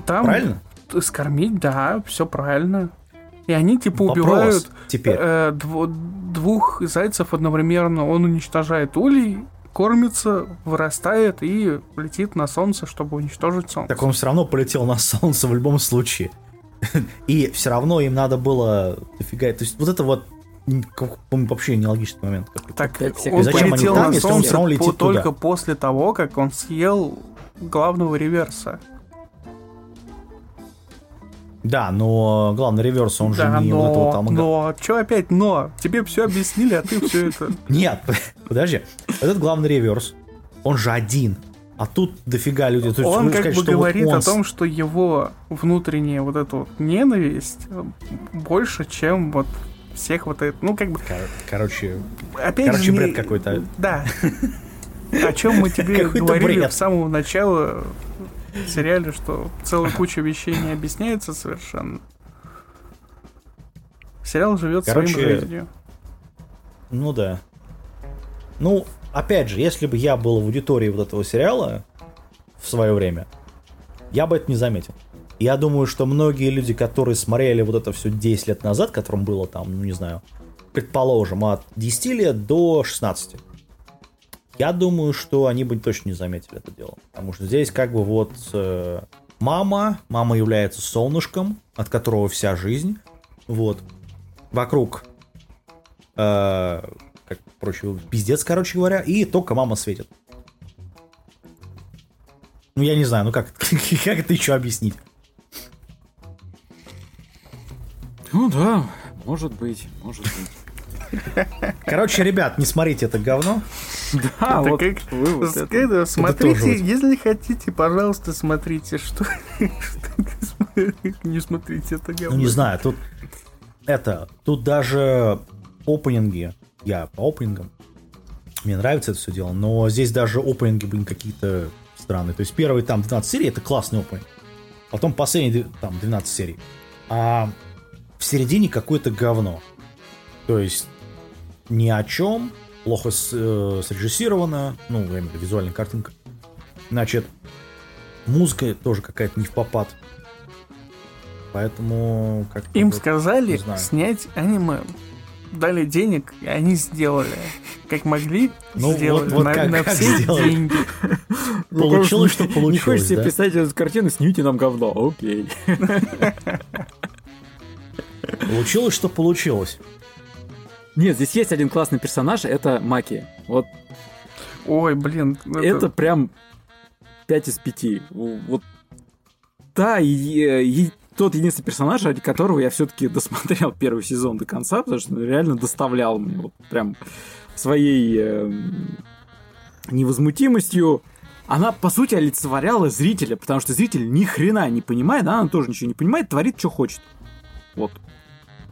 S3: Там, правильно? Скормить, да, все правильно. И они типа Вопрос убивают
S2: теперь.
S3: Э, дв- двух зайцев одновременно. Он уничтожает улей, кормится, вырастает и летит на солнце, чтобы уничтожить солнце.
S2: Так он все равно полетел на солнце в любом случае. И все равно им надо было дофига. То есть вот это вот вообще нелогичный момент.
S3: Так он Зачем полетел там, на солнце он по, только после того, как он съел главного реверса.
S2: Да, но главный реверс, он да, же не
S3: но,
S2: вот этого
S3: там... Но, что опять но? Тебе все объяснили, а ты все это...
S2: Нет, подожди. Этот главный реверс, он же один. А тут дофига людей.
S3: То есть, он как сказать, бы говорит вот он... о том, что его внутренняя вот эта вот ненависть больше, чем вот всех вот это, ну как бы... Кор-
S2: короче, опять короче, же, бред не... какой-то.
S3: Да. О чем мы тебе говорили с самого начала в сериале, что целая куча вещей не объясняется совершенно. Сериал живет Короче, своим жизнью.
S2: Ну да. Ну, опять же, если бы я был в аудитории вот этого сериала в свое время, я бы это не заметил. Я думаю, что многие люди, которые смотрели вот это все 10 лет назад, которым было там, ну не знаю, предположим, от 10 лет до 16, я думаю, что они бы точно не заметили это дело. Потому что здесь как бы вот э, мама, мама является солнышком, от которого вся жизнь. Вот. Вокруг э, как проще, пиздец, короче говоря, и только мама светит. Ну, я не знаю, ну как, как это еще объяснить?
S1: Ну да, может быть, может быть.
S2: Короче, ребят, не смотрите это говно.
S3: Да, вот вывод. Смотрите, если хотите, пожалуйста, смотрите, что... Не смотрите это говно.
S2: Ну, не знаю, тут... Это, тут даже опенинги, я по опенингам, мне нравится это все дело, но здесь даже опенинги, блин, какие-то странные. То есть первый там 12 серий, это классный опенинг. Потом последний там 12 серий. А в середине какое-то говно. То есть ни о чем, плохо с, э, срежиссировано, ну, я имею в виду визуальная картинка. Значит, музыка тоже какая-то не в попад. Поэтому как
S3: Им вот, сказали снять аниме. Дали денег, и они сделали. Как могли, ну, сделали. Вот, вот на, как, на как все сделали? деньги.
S2: Получилось, что получилось. Не хочешь
S1: себе представить эту картину, снимите нам говно. Окей.
S2: Получилось, что получилось.
S1: Нет, здесь есть один классный персонаж, это Маки. Вот.
S3: Ой, блин.
S1: Это, это прям 5 из 5. Вот. Да, и, и тот единственный персонаж, ради которого я все-таки досмотрел первый сезон до конца, потому что реально доставлял мне вот прям своей э, невозмутимостью. Она, по сути, олицетворяла зрителя, потому что зритель ни хрена не понимает, да, она тоже ничего не понимает, творит, что хочет. Вот.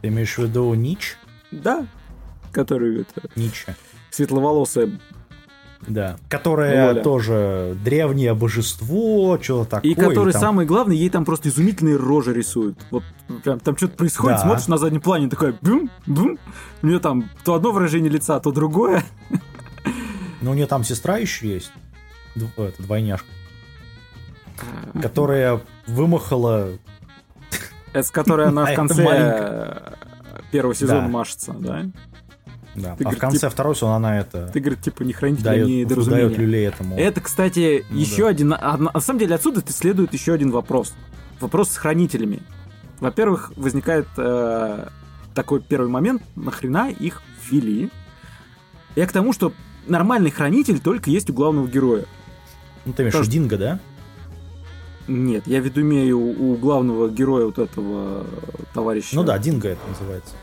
S2: Ты имеешь в виду Нич?
S1: Да, которую это...
S2: Ницше.
S1: Светловолосая
S2: да. Которая Воля. тоже древнее божество, что-то такое.
S1: И который, там... самое главное, ей там просто изумительные рожи рисуют. Вот прям там что-то происходит, да. смотришь на заднем плане, такой бум, бум. У нее там то одно выражение лица, то другое.
S2: Ну, у нее там сестра еще есть. Это, двойняшка. Которая вымахала...
S1: Это с которой она в конце первого сезона машется, да?
S2: Да. Ты, а говорит, в конце типа, второй сезона она это...
S1: Ты, говорит, типа, не хранитель, дает, не недоразумение. Дает
S2: люлей этому.
S1: Это, кстати, ну, еще да. один... На самом деле отсюда следует еще один вопрос. Вопрос с хранителями. Во-первых, возникает э, такой первый момент, нахрена их ввели. Я к тому, что нормальный хранитель только есть у главного героя.
S2: Ну, ты имеешь виду Динго, да?
S1: Нет, я в виду имею у главного героя вот этого товарища.
S2: Ну да, Динго это называется.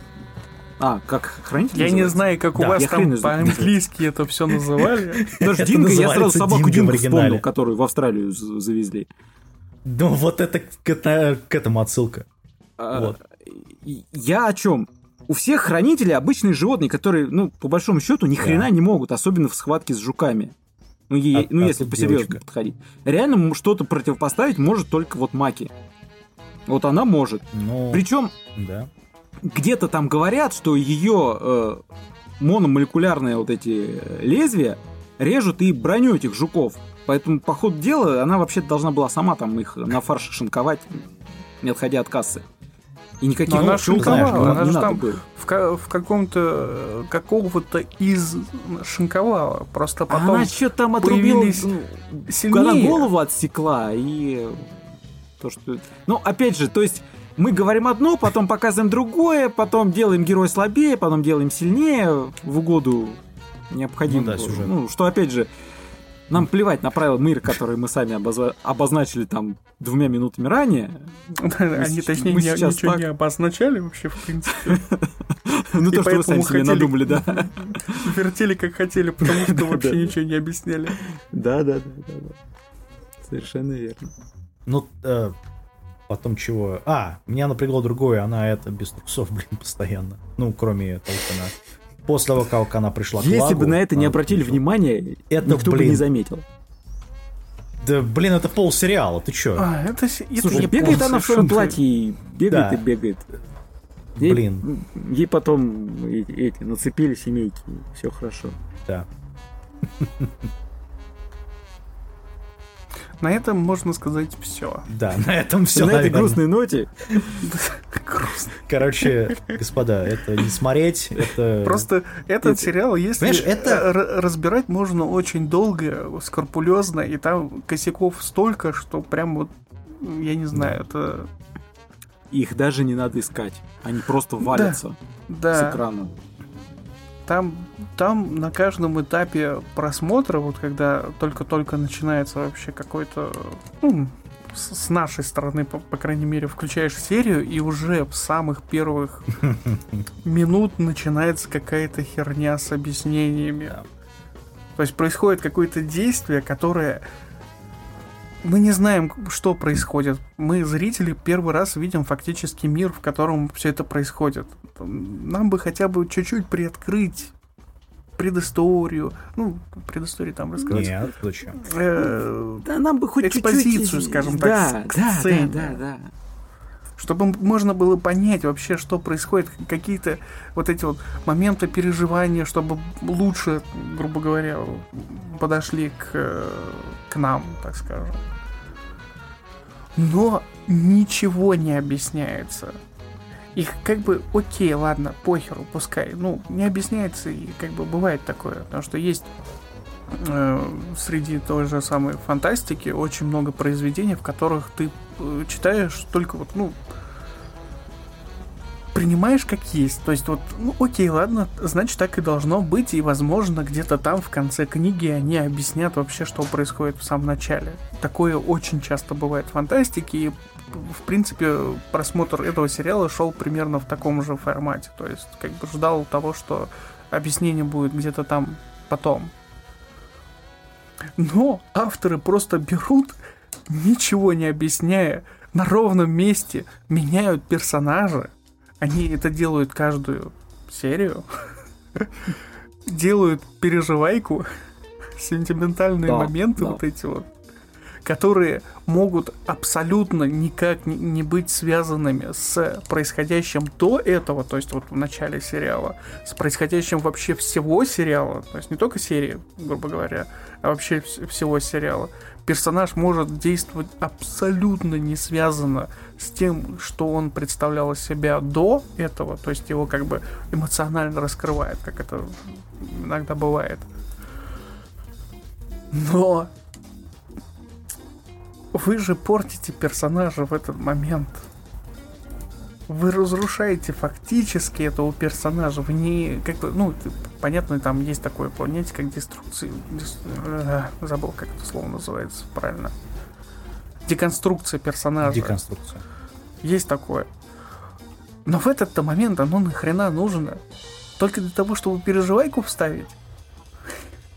S1: А, как хранитель?
S3: Я
S1: называется?
S3: не знаю, как
S1: Да,
S3: у вас
S1: я
S3: там по-английски это все называли.
S1: Даже Динго, я сразу собаку
S2: Динго
S1: вспомнил, которую в Австралию завезли.
S2: Ну, вот это к, это- к этому отсылка.
S1: А, Я о чем? У всех хранителей обычные животные, которые, ну, по большому счету, ни хрена не могут, особенно в схватке с жуками. Ну, е-
S2: А-
S1: ну
S2: а
S1: если
S2: девочка.
S1: подходить. Реально что-то противопоставить может только вот Маки. Вот она может.
S2: Ну,
S1: Причем
S2: да.
S1: Где-то там говорят, что ее э, мономолекулярные вот эти э, лезвия режут и броню этих жуков. Поэтому, по ходу дела, она вообще должна была сама там их на фарш шинковать, не отходя от кассы. И никаких
S3: Но она шинковала,
S1: не-
S3: она же там
S1: было.
S3: В, в каком-то э, какого-то из шинковала. Просто потом
S1: она что там отрубила,
S3: появились
S1: ну,
S3: сильнее.
S1: она голову отсекла, и то, что... Ну, опять же, то есть мы говорим одно, потом показываем другое, потом делаем героя слабее, потом делаем сильнее в угоду необходимого.
S2: Ну да, сюжет.
S1: Ну, что, опять же, нам плевать на правила мира, которые мы сами обозва- обозначили там двумя минутами ранее.
S3: Они, точнее,
S1: мы
S3: не-
S1: сейчас
S3: ничего
S1: так-
S3: не обозначали вообще, в принципе.
S1: Ну, то, что вы сами себе
S3: хотели-
S1: надумали, да.
S3: Вертели как хотели, потому что вообще ничего не объясняли.
S1: Да, да, да, да. да. Совершенно верно.
S2: Ну, э, потом чего? А, меня напрягло другое, она это без трусов, блин, постоянно. Ну, кроме она... После того, как она пришла к
S1: Если
S2: Лагу,
S1: бы на это не обратили
S2: пришла-
S1: внимания,
S2: Это,
S1: никто бы
S2: блин.
S1: не заметил.
S2: Да, блин, это пол сериала, ты чё?
S3: А, это,
S1: Слушай,
S3: не
S1: бегает она в своем платье и бегает
S2: Да.
S1: и бегает. Ей-
S2: Блин.
S1: Ей потом э- эти нацепили семейки, все хорошо.
S2: Да.
S3: На этом можно сказать все.
S2: Да, на этом все,
S1: На этой грустной ноте
S3: Грустно.
S2: Короче, господа, это не смотреть, это...
S3: Просто этот сериал, если
S2: это-
S3: э, р- разбирать можно очень долго, скрупулезно, и там косяков столько, что прям вот, я не знаю, это...
S1: их даже не надо искать. Они просто валятся с экрана.
S3: там, там на каждом этапе просмотра, вот когда только-только начинается вообще какой-то, ну, с, нашей стороны, по, по крайней мере, включаешь серию, и уже в самых первых минут начинается какая-то херня с объяснениями. То есть происходит какое-то действие, которое мы не знаем, что происходит. Мы, зрители, первый раз видим фактически мир, в котором все это происходит. Нам бы хотя бы чуть-чуть приоткрыть предысторию. Ну, предысторию там рассказать.
S2: Нет, зачем?
S3: Э,
S1: Да нам бы хоть
S3: Экспозицию,
S1: чуть-чуть...
S3: скажем
S1: да,
S3: так, к
S1: да,
S3: сцене.
S1: да, да, да.
S3: чтобы можно было понять вообще, что происходит, какие-то вот эти вот моменты переживания, чтобы лучше, грубо говоря, подошли к, э, к нам, так скажем. Но ничего не объясняется. Их как бы, окей, ладно, похеру, пускай. Ну, не объясняется, и как бы бывает такое. Потому что есть э, среди той же самой фантастики очень много произведений, в которых ты э, читаешь только вот, ну, принимаешь как есть. То есть вот, ну окей, ладно, значит так и должно быть, и возможно где-то там в конце книги они объяснят вообще, что происходит в самом начале. Такое очень часто бывает в фантастике, и в принципе просмотр этого сериала шел примерно в таком же формате. То есть как бы ждал того, что объяснение будет где-то там потом. Но авторы просто берут, ничего не объясняя, на ровном месте меняют персонажа. Они это делают каждую серию. Делают переживайку, сентиментальные
S1: Да,
S3: моменты
S1: да.
S3: вот эти вот, которые могут абсолютно никак не- не быть связанными с происходящим до этого, то есть вот в начале сериала, с происходящим вообще всего сериала, то есть не только серии, грубо говоря, а вообще вс- всего сериала. Персонаж может действовать абсолютно не связано с тем, что он представлял себя до этого, то есть его как бы эмоционально раскрывает, как это иногда бывает. Но вы же портите персонажа в этот момент. Вы разрушаете фактически этого персонажа. Вы не, как бы, ну, понятно, там есть такое понятие, как деструкция. Дес... Э, забыл, как это слово называется правильно. Деконструкция персонажа.
S2: Деконструкция.
S3: Есть такое. Но в этот-то момент оно нахрена нужно? Только для того, чтобы переживайку вставить?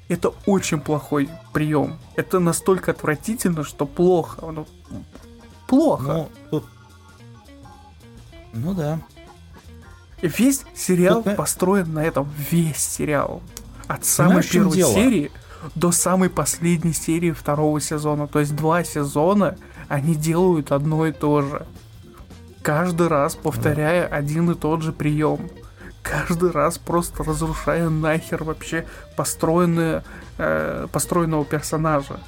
S3: Это очень плохой прием. Это настолько отвратительно, что плохо. Ну, плохо.
S2: Ну, тут... ну да.
S3: Весь сериал тут... построен на этом. Весь сериал. От самой Знаешь, первой серии до самой последней серии второго сезона. То есть два сезона они делают одно и то же. Каждый раз повторяя да. один и тот же прием. Каждый раз просто разрушая нахер вообще построенное, э, построенного персонажа.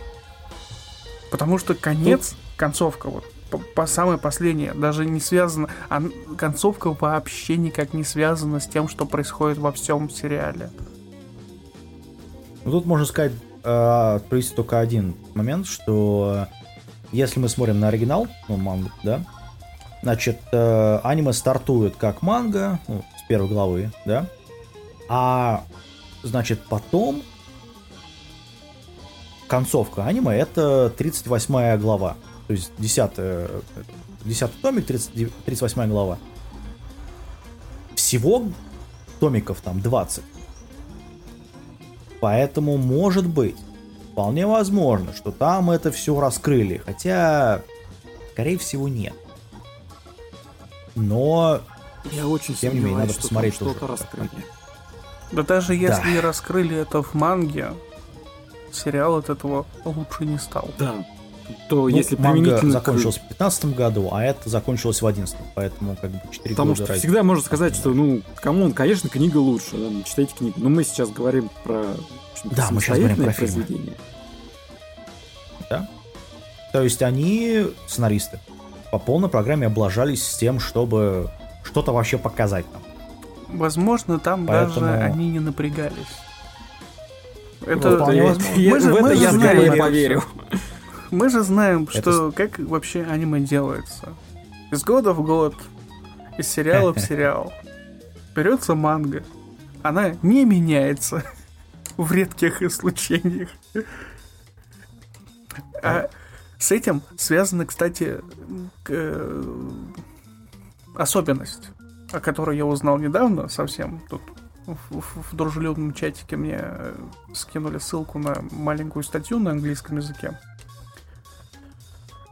S3: Потому что конец, концовка вот, по, по самой последняя, даже не связана, а концовка вообще никак не связана с тем, что происходит во всем сериале.
S2: Ну, тут можно сказать, э, только один момент, что если мы смотрим на оригинал, ну, мангу, да, значит, э, аниме стартует как манга, ну, с первой главы, да, а, значит, потом концовка аниме это 38 глава, то есть 10, 10 томик, 30, 38 глава. Всего томиков там 20. Поэтому, может быть, вполне возможно, что там это все раскрыли. Хотя, скорее всего, нет. Но,
S1: я очень тем не менее, надо что посмотреть что-то раскрыли.
S3: Да даже если да. раскрыли это в манге, сериал от этого лучше не стал.
S1: Да. То
S2: ну,
S1: если
S2: манга закончилась в 15 году, а это закончилось в 11 поэтому как бы 4
S1: Потому года что разница. всегда можно сказать, что, ну, кому конечно, книга лучше, да, ну, читайте книгу. Но мы сейчас говорим про
S2: да, мы сейчас говорим про произведение. Да. То есть они, сценаристы, по полной программе облажались с тем, чтобы что-то вообще показать нам.
S3: Возможно, там Поэтому... даже они не напрягались.
S1: Это вполне возможно. Мы же, в это я скорее поверю.
S3: Мы же знаем, что как вообще аниме делается. Из года в год, из сериала в сериал. Берется манга. Она не меняется в редких исключениях. А с этим связана, кстати, э, особенность, о которой я узнал недавно совсем. Тут в, в, в дружелюбном чатике мне э, скинули ссылку на маленькую статью на английском языке.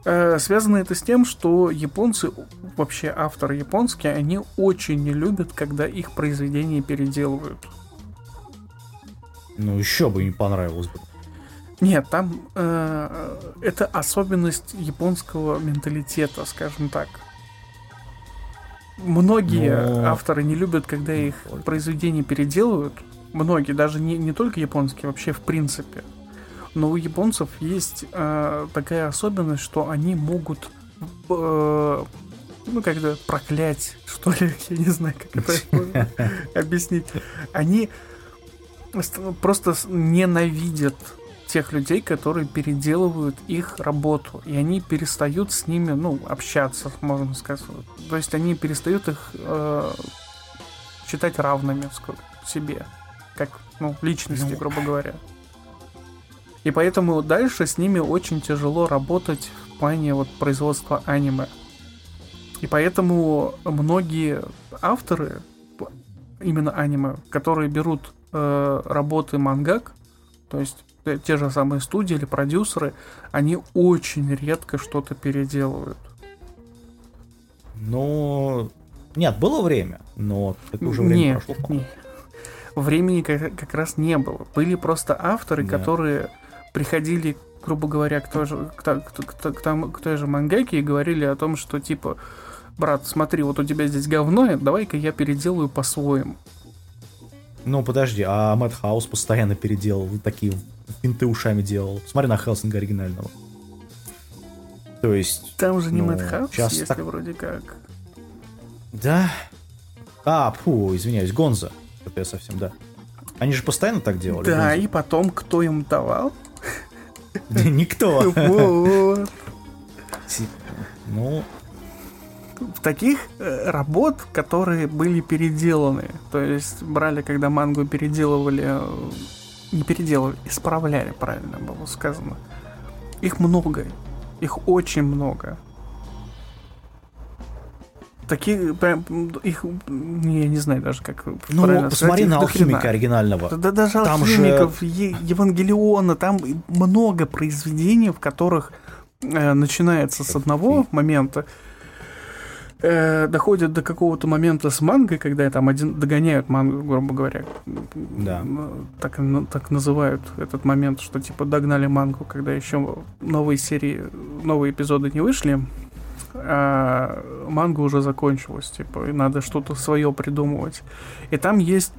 S3: Э, связано это с тем, что японцы, вообще авторы японские, они очень не любят, когда их произведения переделывают.
S2: Ну, еще бы не понравилось бы.
S3: Нет, там э, это особенность японского менталитета, скажем так. Многие Но... авторы не любят, когда их произведения переделывают. Многие, даже не, не только японские, вообще в принципе. Но у японцев есть э, такая особенность, что они могут э, ну, как-то проклять, что ли, я не знаю, как это объяснить. Они просто ненавидят тех людей, которые переделывают их работу, и они перестают с ними, ну, общаться, можно сказать. То есть они перестают их э, считать равными себе, как, ну, личности, ну... грубо говоря. И поэтому дальше с ними очень тяжело работать в плане вот производства аниме. И поэтому многие авторы, именно аниме, которые берут э, работы мангак, то есть те же самые студии или продюсеры, они очень редко что-то переделывают.
S2: Ну, нет, было время, но это уже время нет, прошло. Нет.
S3: Времени как, как раз не было. Были просто авторы, да. которые приходили, грубо говоря, к той же, к, к, к, к, к той же мангаке и говорили о том, что типа, брат, смотри, вот у тебя здесь говно, давай-ка я переделаю по-своему.
S2: Ну, подожди, а Мэтт Хаус постоянно переделал, такие пинты ушами делал. Смотри на Хелсинга оригинального. То есть...
S3: Там же не ну, Мэтт Хаус, если так... вроде как.
S2: Да? А, фу, извиняюсь, Гонза. Это я совсем, да. Они же постоянно так делали.
S3: Да, Гонза. и потом кто им давал?
S2: Никто. Ну,
S3: таких э, работ, которые были переделаны. То есть брали, когда мангу переделывали, э, не переделывали, исправляли, правильно было сказано. Их много, их очень много. Такие, прям, их, я не знаю даже, как
S2: Ну, посмотри сказать, на алхимика оригинального.
S3: Да, да даже там алхимиков, же... Евангелиона, там много произведений, в которых э, начинается с одного момента, э, доходят до какого-то момента с мангой, когда там один догоняют мангу, грубо говоря.
S2: Да.
S3: Так, ну, так называют этот момент, что типа догнали мангу, когда еще новые серии, новые эпизоды не вышли, а манга уже закончилась, типа, и надо что-то свое придумывать. И там есть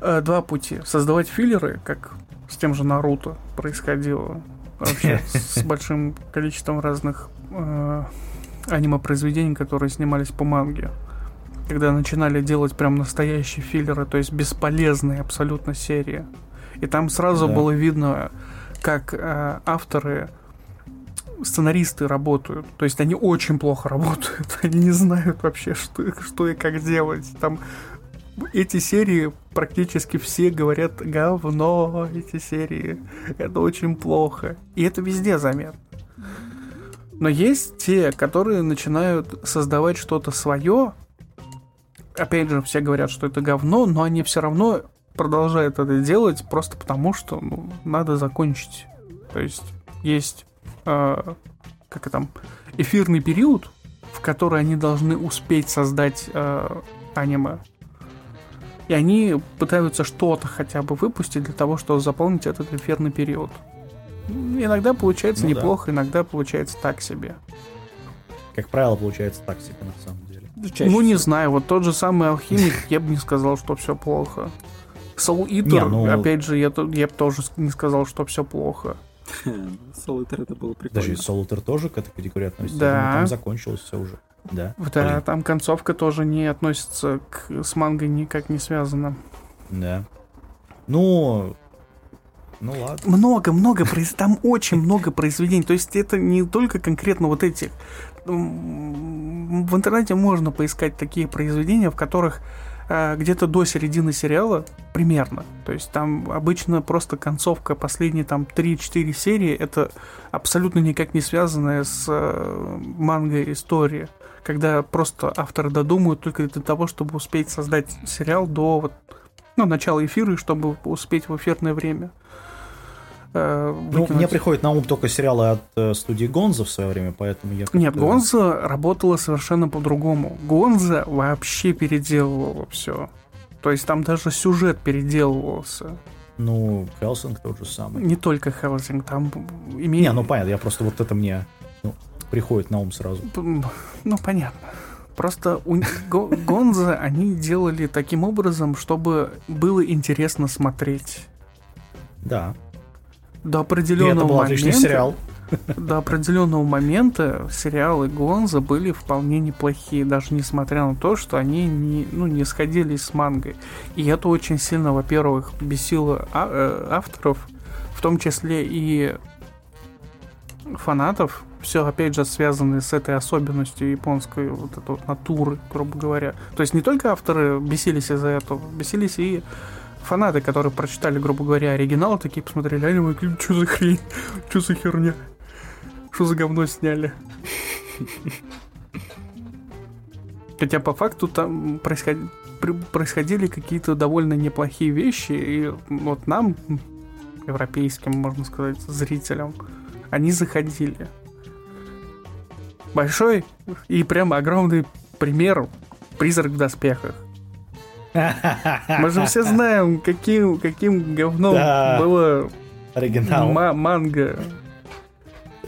S3: э, два пути. Создавать филлеры, как с тем же Наруто происходило, вообще с большим количеством разных э, аниме-произведений, которые снимались по манге. Когда начинали делать прям настоящие филлеры, то есть бесполезные абсолютно серии. И там сразу да. было видно, как э, авторы, сценаристы работают. То есть они очень плохо работают. Они не знают вообще, что, что и как делать. Там эти серии практически все говорят говно, эти серии. Это очень плохо. И это везде заметно. Но есть те, которые начинают создавать что-то свое. Опять же, все говорят, что это говно, но они все равно продолжают это делать просто потому, что ну, надо закончить. То есть есть э, как это там эфирный период, в который они должны успеть создать э, аниме. И они пытаются что-то хотя бы выпустить для того, чтобы заполнить этот эфирный период. Иногда получается ну, неплохо, да. иногда получается так себе.
S2: Как правило, получается так себе на самом деле.
S3: Чаще ну, не всего. знаю, вот тот же самый алхимик, я бы не сказал, что все плохо. Soul Eater, ну... опять же, я, я бы тоже не сказал, что все плохо.
S1: Eater это было прикольно.
S2: Даже Eater тоже к этой категории относится.
S3: Да.
S2: Там закончилось все уже. Да.
S3: Да, Блин. там концовка тоже не относится к с мангой никак не связана.
S2: Да. Ну, ну ладно.
S3: Много, много, там очень много произведений. То есть это не только конкретно вот эти. В интернете можно поискать такие произведения, в которых где-то до середины сериала примерно. То есть там обычно просто концовка последние там 3-4 серии это абсолютно никак не связанная с э, манго история. Когда просто авторы додумают только для того, чтобы успеть создать сериал до вот, ну, начала эфира, чтобы успеть в эфирное время.
S2: Э, ну, мне приходит на ум только сериалы от э, студии Гонза в свое время, поэтому я...
S3: Нет, Гонза работала совершенно по-другому. Гонза вообще переделывала все. То есть там даже сюжет переделывался.
S2: Ну, Хелсинг тот же самый.
S3: Не только Хелсинг, там
S2: имеет... Не, ну понятно, я просто вот это мне ну, приходит на ум сразу.
S3: Ну, понятно. Просто у Гонза они делали таким образом, чтобы было интересно смотреть.
S2: Да
S3: до определенного это был момента,
S2: сериал.
S3: До определенного момента сериалы Гонза были вполне неплохие, даже несмотря на то, что они не, ну, не сходили с мангой. И это очень сильно, во-первых, бесило а, э, авторов, в том числе и фанатов, все опять же связано с этой особенностью японской вот этой вот натуры, грубо говоря. То есть не только авторы бесились из-за этого, бесились и фанаты, которые прочитали, грубо говоря, оригинал, такие посмотрели аниме, что за хрень, что за херня, что за говно сняли. Хотя по факту там происходили, какие-то довольно неплохие вещи, и вот нам, европейским, можно сказать, зрителям, они заходили. Большой и прям огромный пример «Призрак в доспехах». Мы же все знаем, каким, каким говном да. было
S2: Оригинал.
S3: Ма- манга.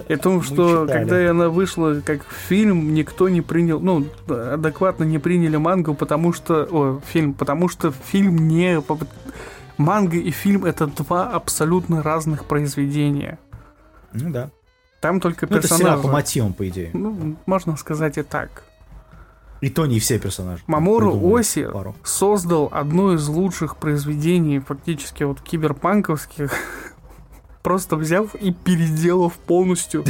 S3: И том, что когда она вышла как фильм, никто не принял, ну, адекватно не приняли мангу, потому что, о, фильм, потому что фильм не... Манга и фильм это два абсолютно разных произведения.
S2: Ну да.
S3: Там только персонажи. Ну, это
S2: по мотивам, по идее.
S3: Ну, можно сказать и так.
S2: И то не все персонажи.
S3: Мамору Оси пару. создал одно из лучших произведений, фактически вот киберпанковских, просто взяв и переделав полностью,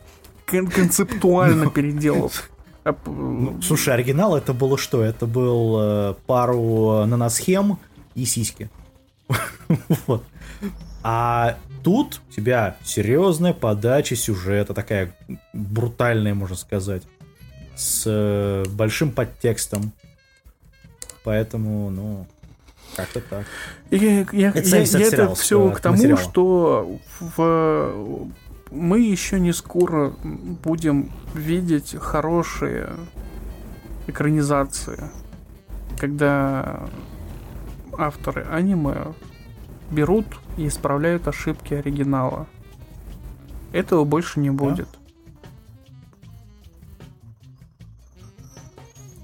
S3: концептуально переделав.
S2: А, ну, слушай, оригинал это было что? Это был э, пару наносхем и сиськи. вот. А тут у тебя серьезная подача сюжета, такая брутальная, можно сказать, с э, большим подтекстом. Поэтому, ну, как-то так.
S3: Я, я, это, я, я это все к тому, материала. что в, мы еще не скоро будем видеть хорошие экранизации, когда авторы аниме берут и исправляют ошибки оригинала. Этого больше не будет.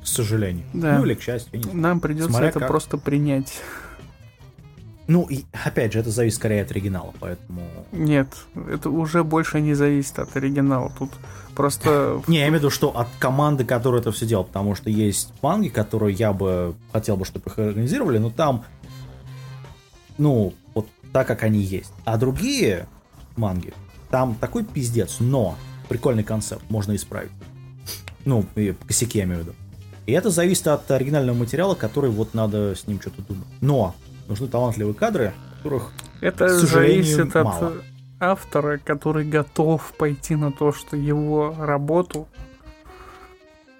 S2: К сожалению.
S3: Да.
S2: Ну или к счастью.
S3: Нам придется Смотря это как. просто принять.
S2: Ну, и опять же, это зависит скорее от оригинала, поэтому...
S3: Нет, это уже больше не зависит от оригинала. Тут просто...
S2: Не, я имею в виду, что от команды, которая это все делала, потому что есть манги, которые я бы хотел бы, чтобы их организировали, но там, ну, вот так, как они есть. А другие манги, там такой пиздец, но прикольный концепт, можно исправить. Ну, и косяки я имею в виду. И это зависит от оригинального материала, который вот надо с ним что-то думать. Но нужны талантливые кадры, которых,
S3: Это к зависит мало. от автора, который готов пойти на то, что его работу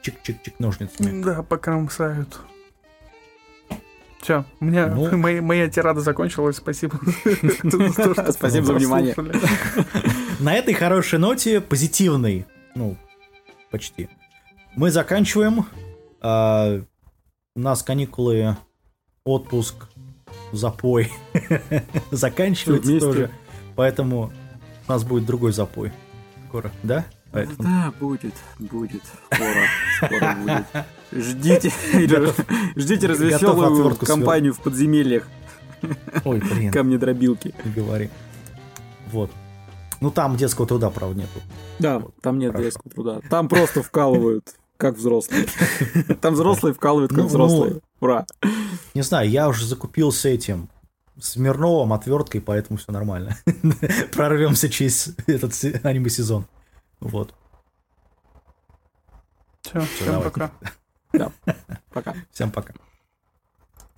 S2: чик-чик-чик ножницами.
S3: Да, покромсают. Все, у меня ну... моя, моя тирада закончилась. Спасибо.
S1: Спасибо за внимание.
S2: На этой хорошей ноте, позитивной, ну, почти, мы заканчиваем. А, у нас каникулы, отпуск, запой заканчивается тоже. Поэтому у нас будет другой запой скоро, да?
S1: Поэтому... Да, будет, будет. Скоро, скоро будет. Ждите, ждите развеселую компанию в подземельях.
S2: Ой, блин.
S1: Камни дробилки.
S2: Не говори. Вот. Ну там детского труда, правда, нету.
S1: Да, вот, там нет хорошо. детского труда. Там просто вкалывают, как взрослые. Там взрослые вкалывают, как ну, взрослые. Ура.
S2: Не знаю, я уже закупился этим Смирновым отверткой, поэтому все нормально. Прорвемся через этот аниме-сезон. Вот.
S3: Все, всем пока.
S1: Да, пока.
S2: Всем пока.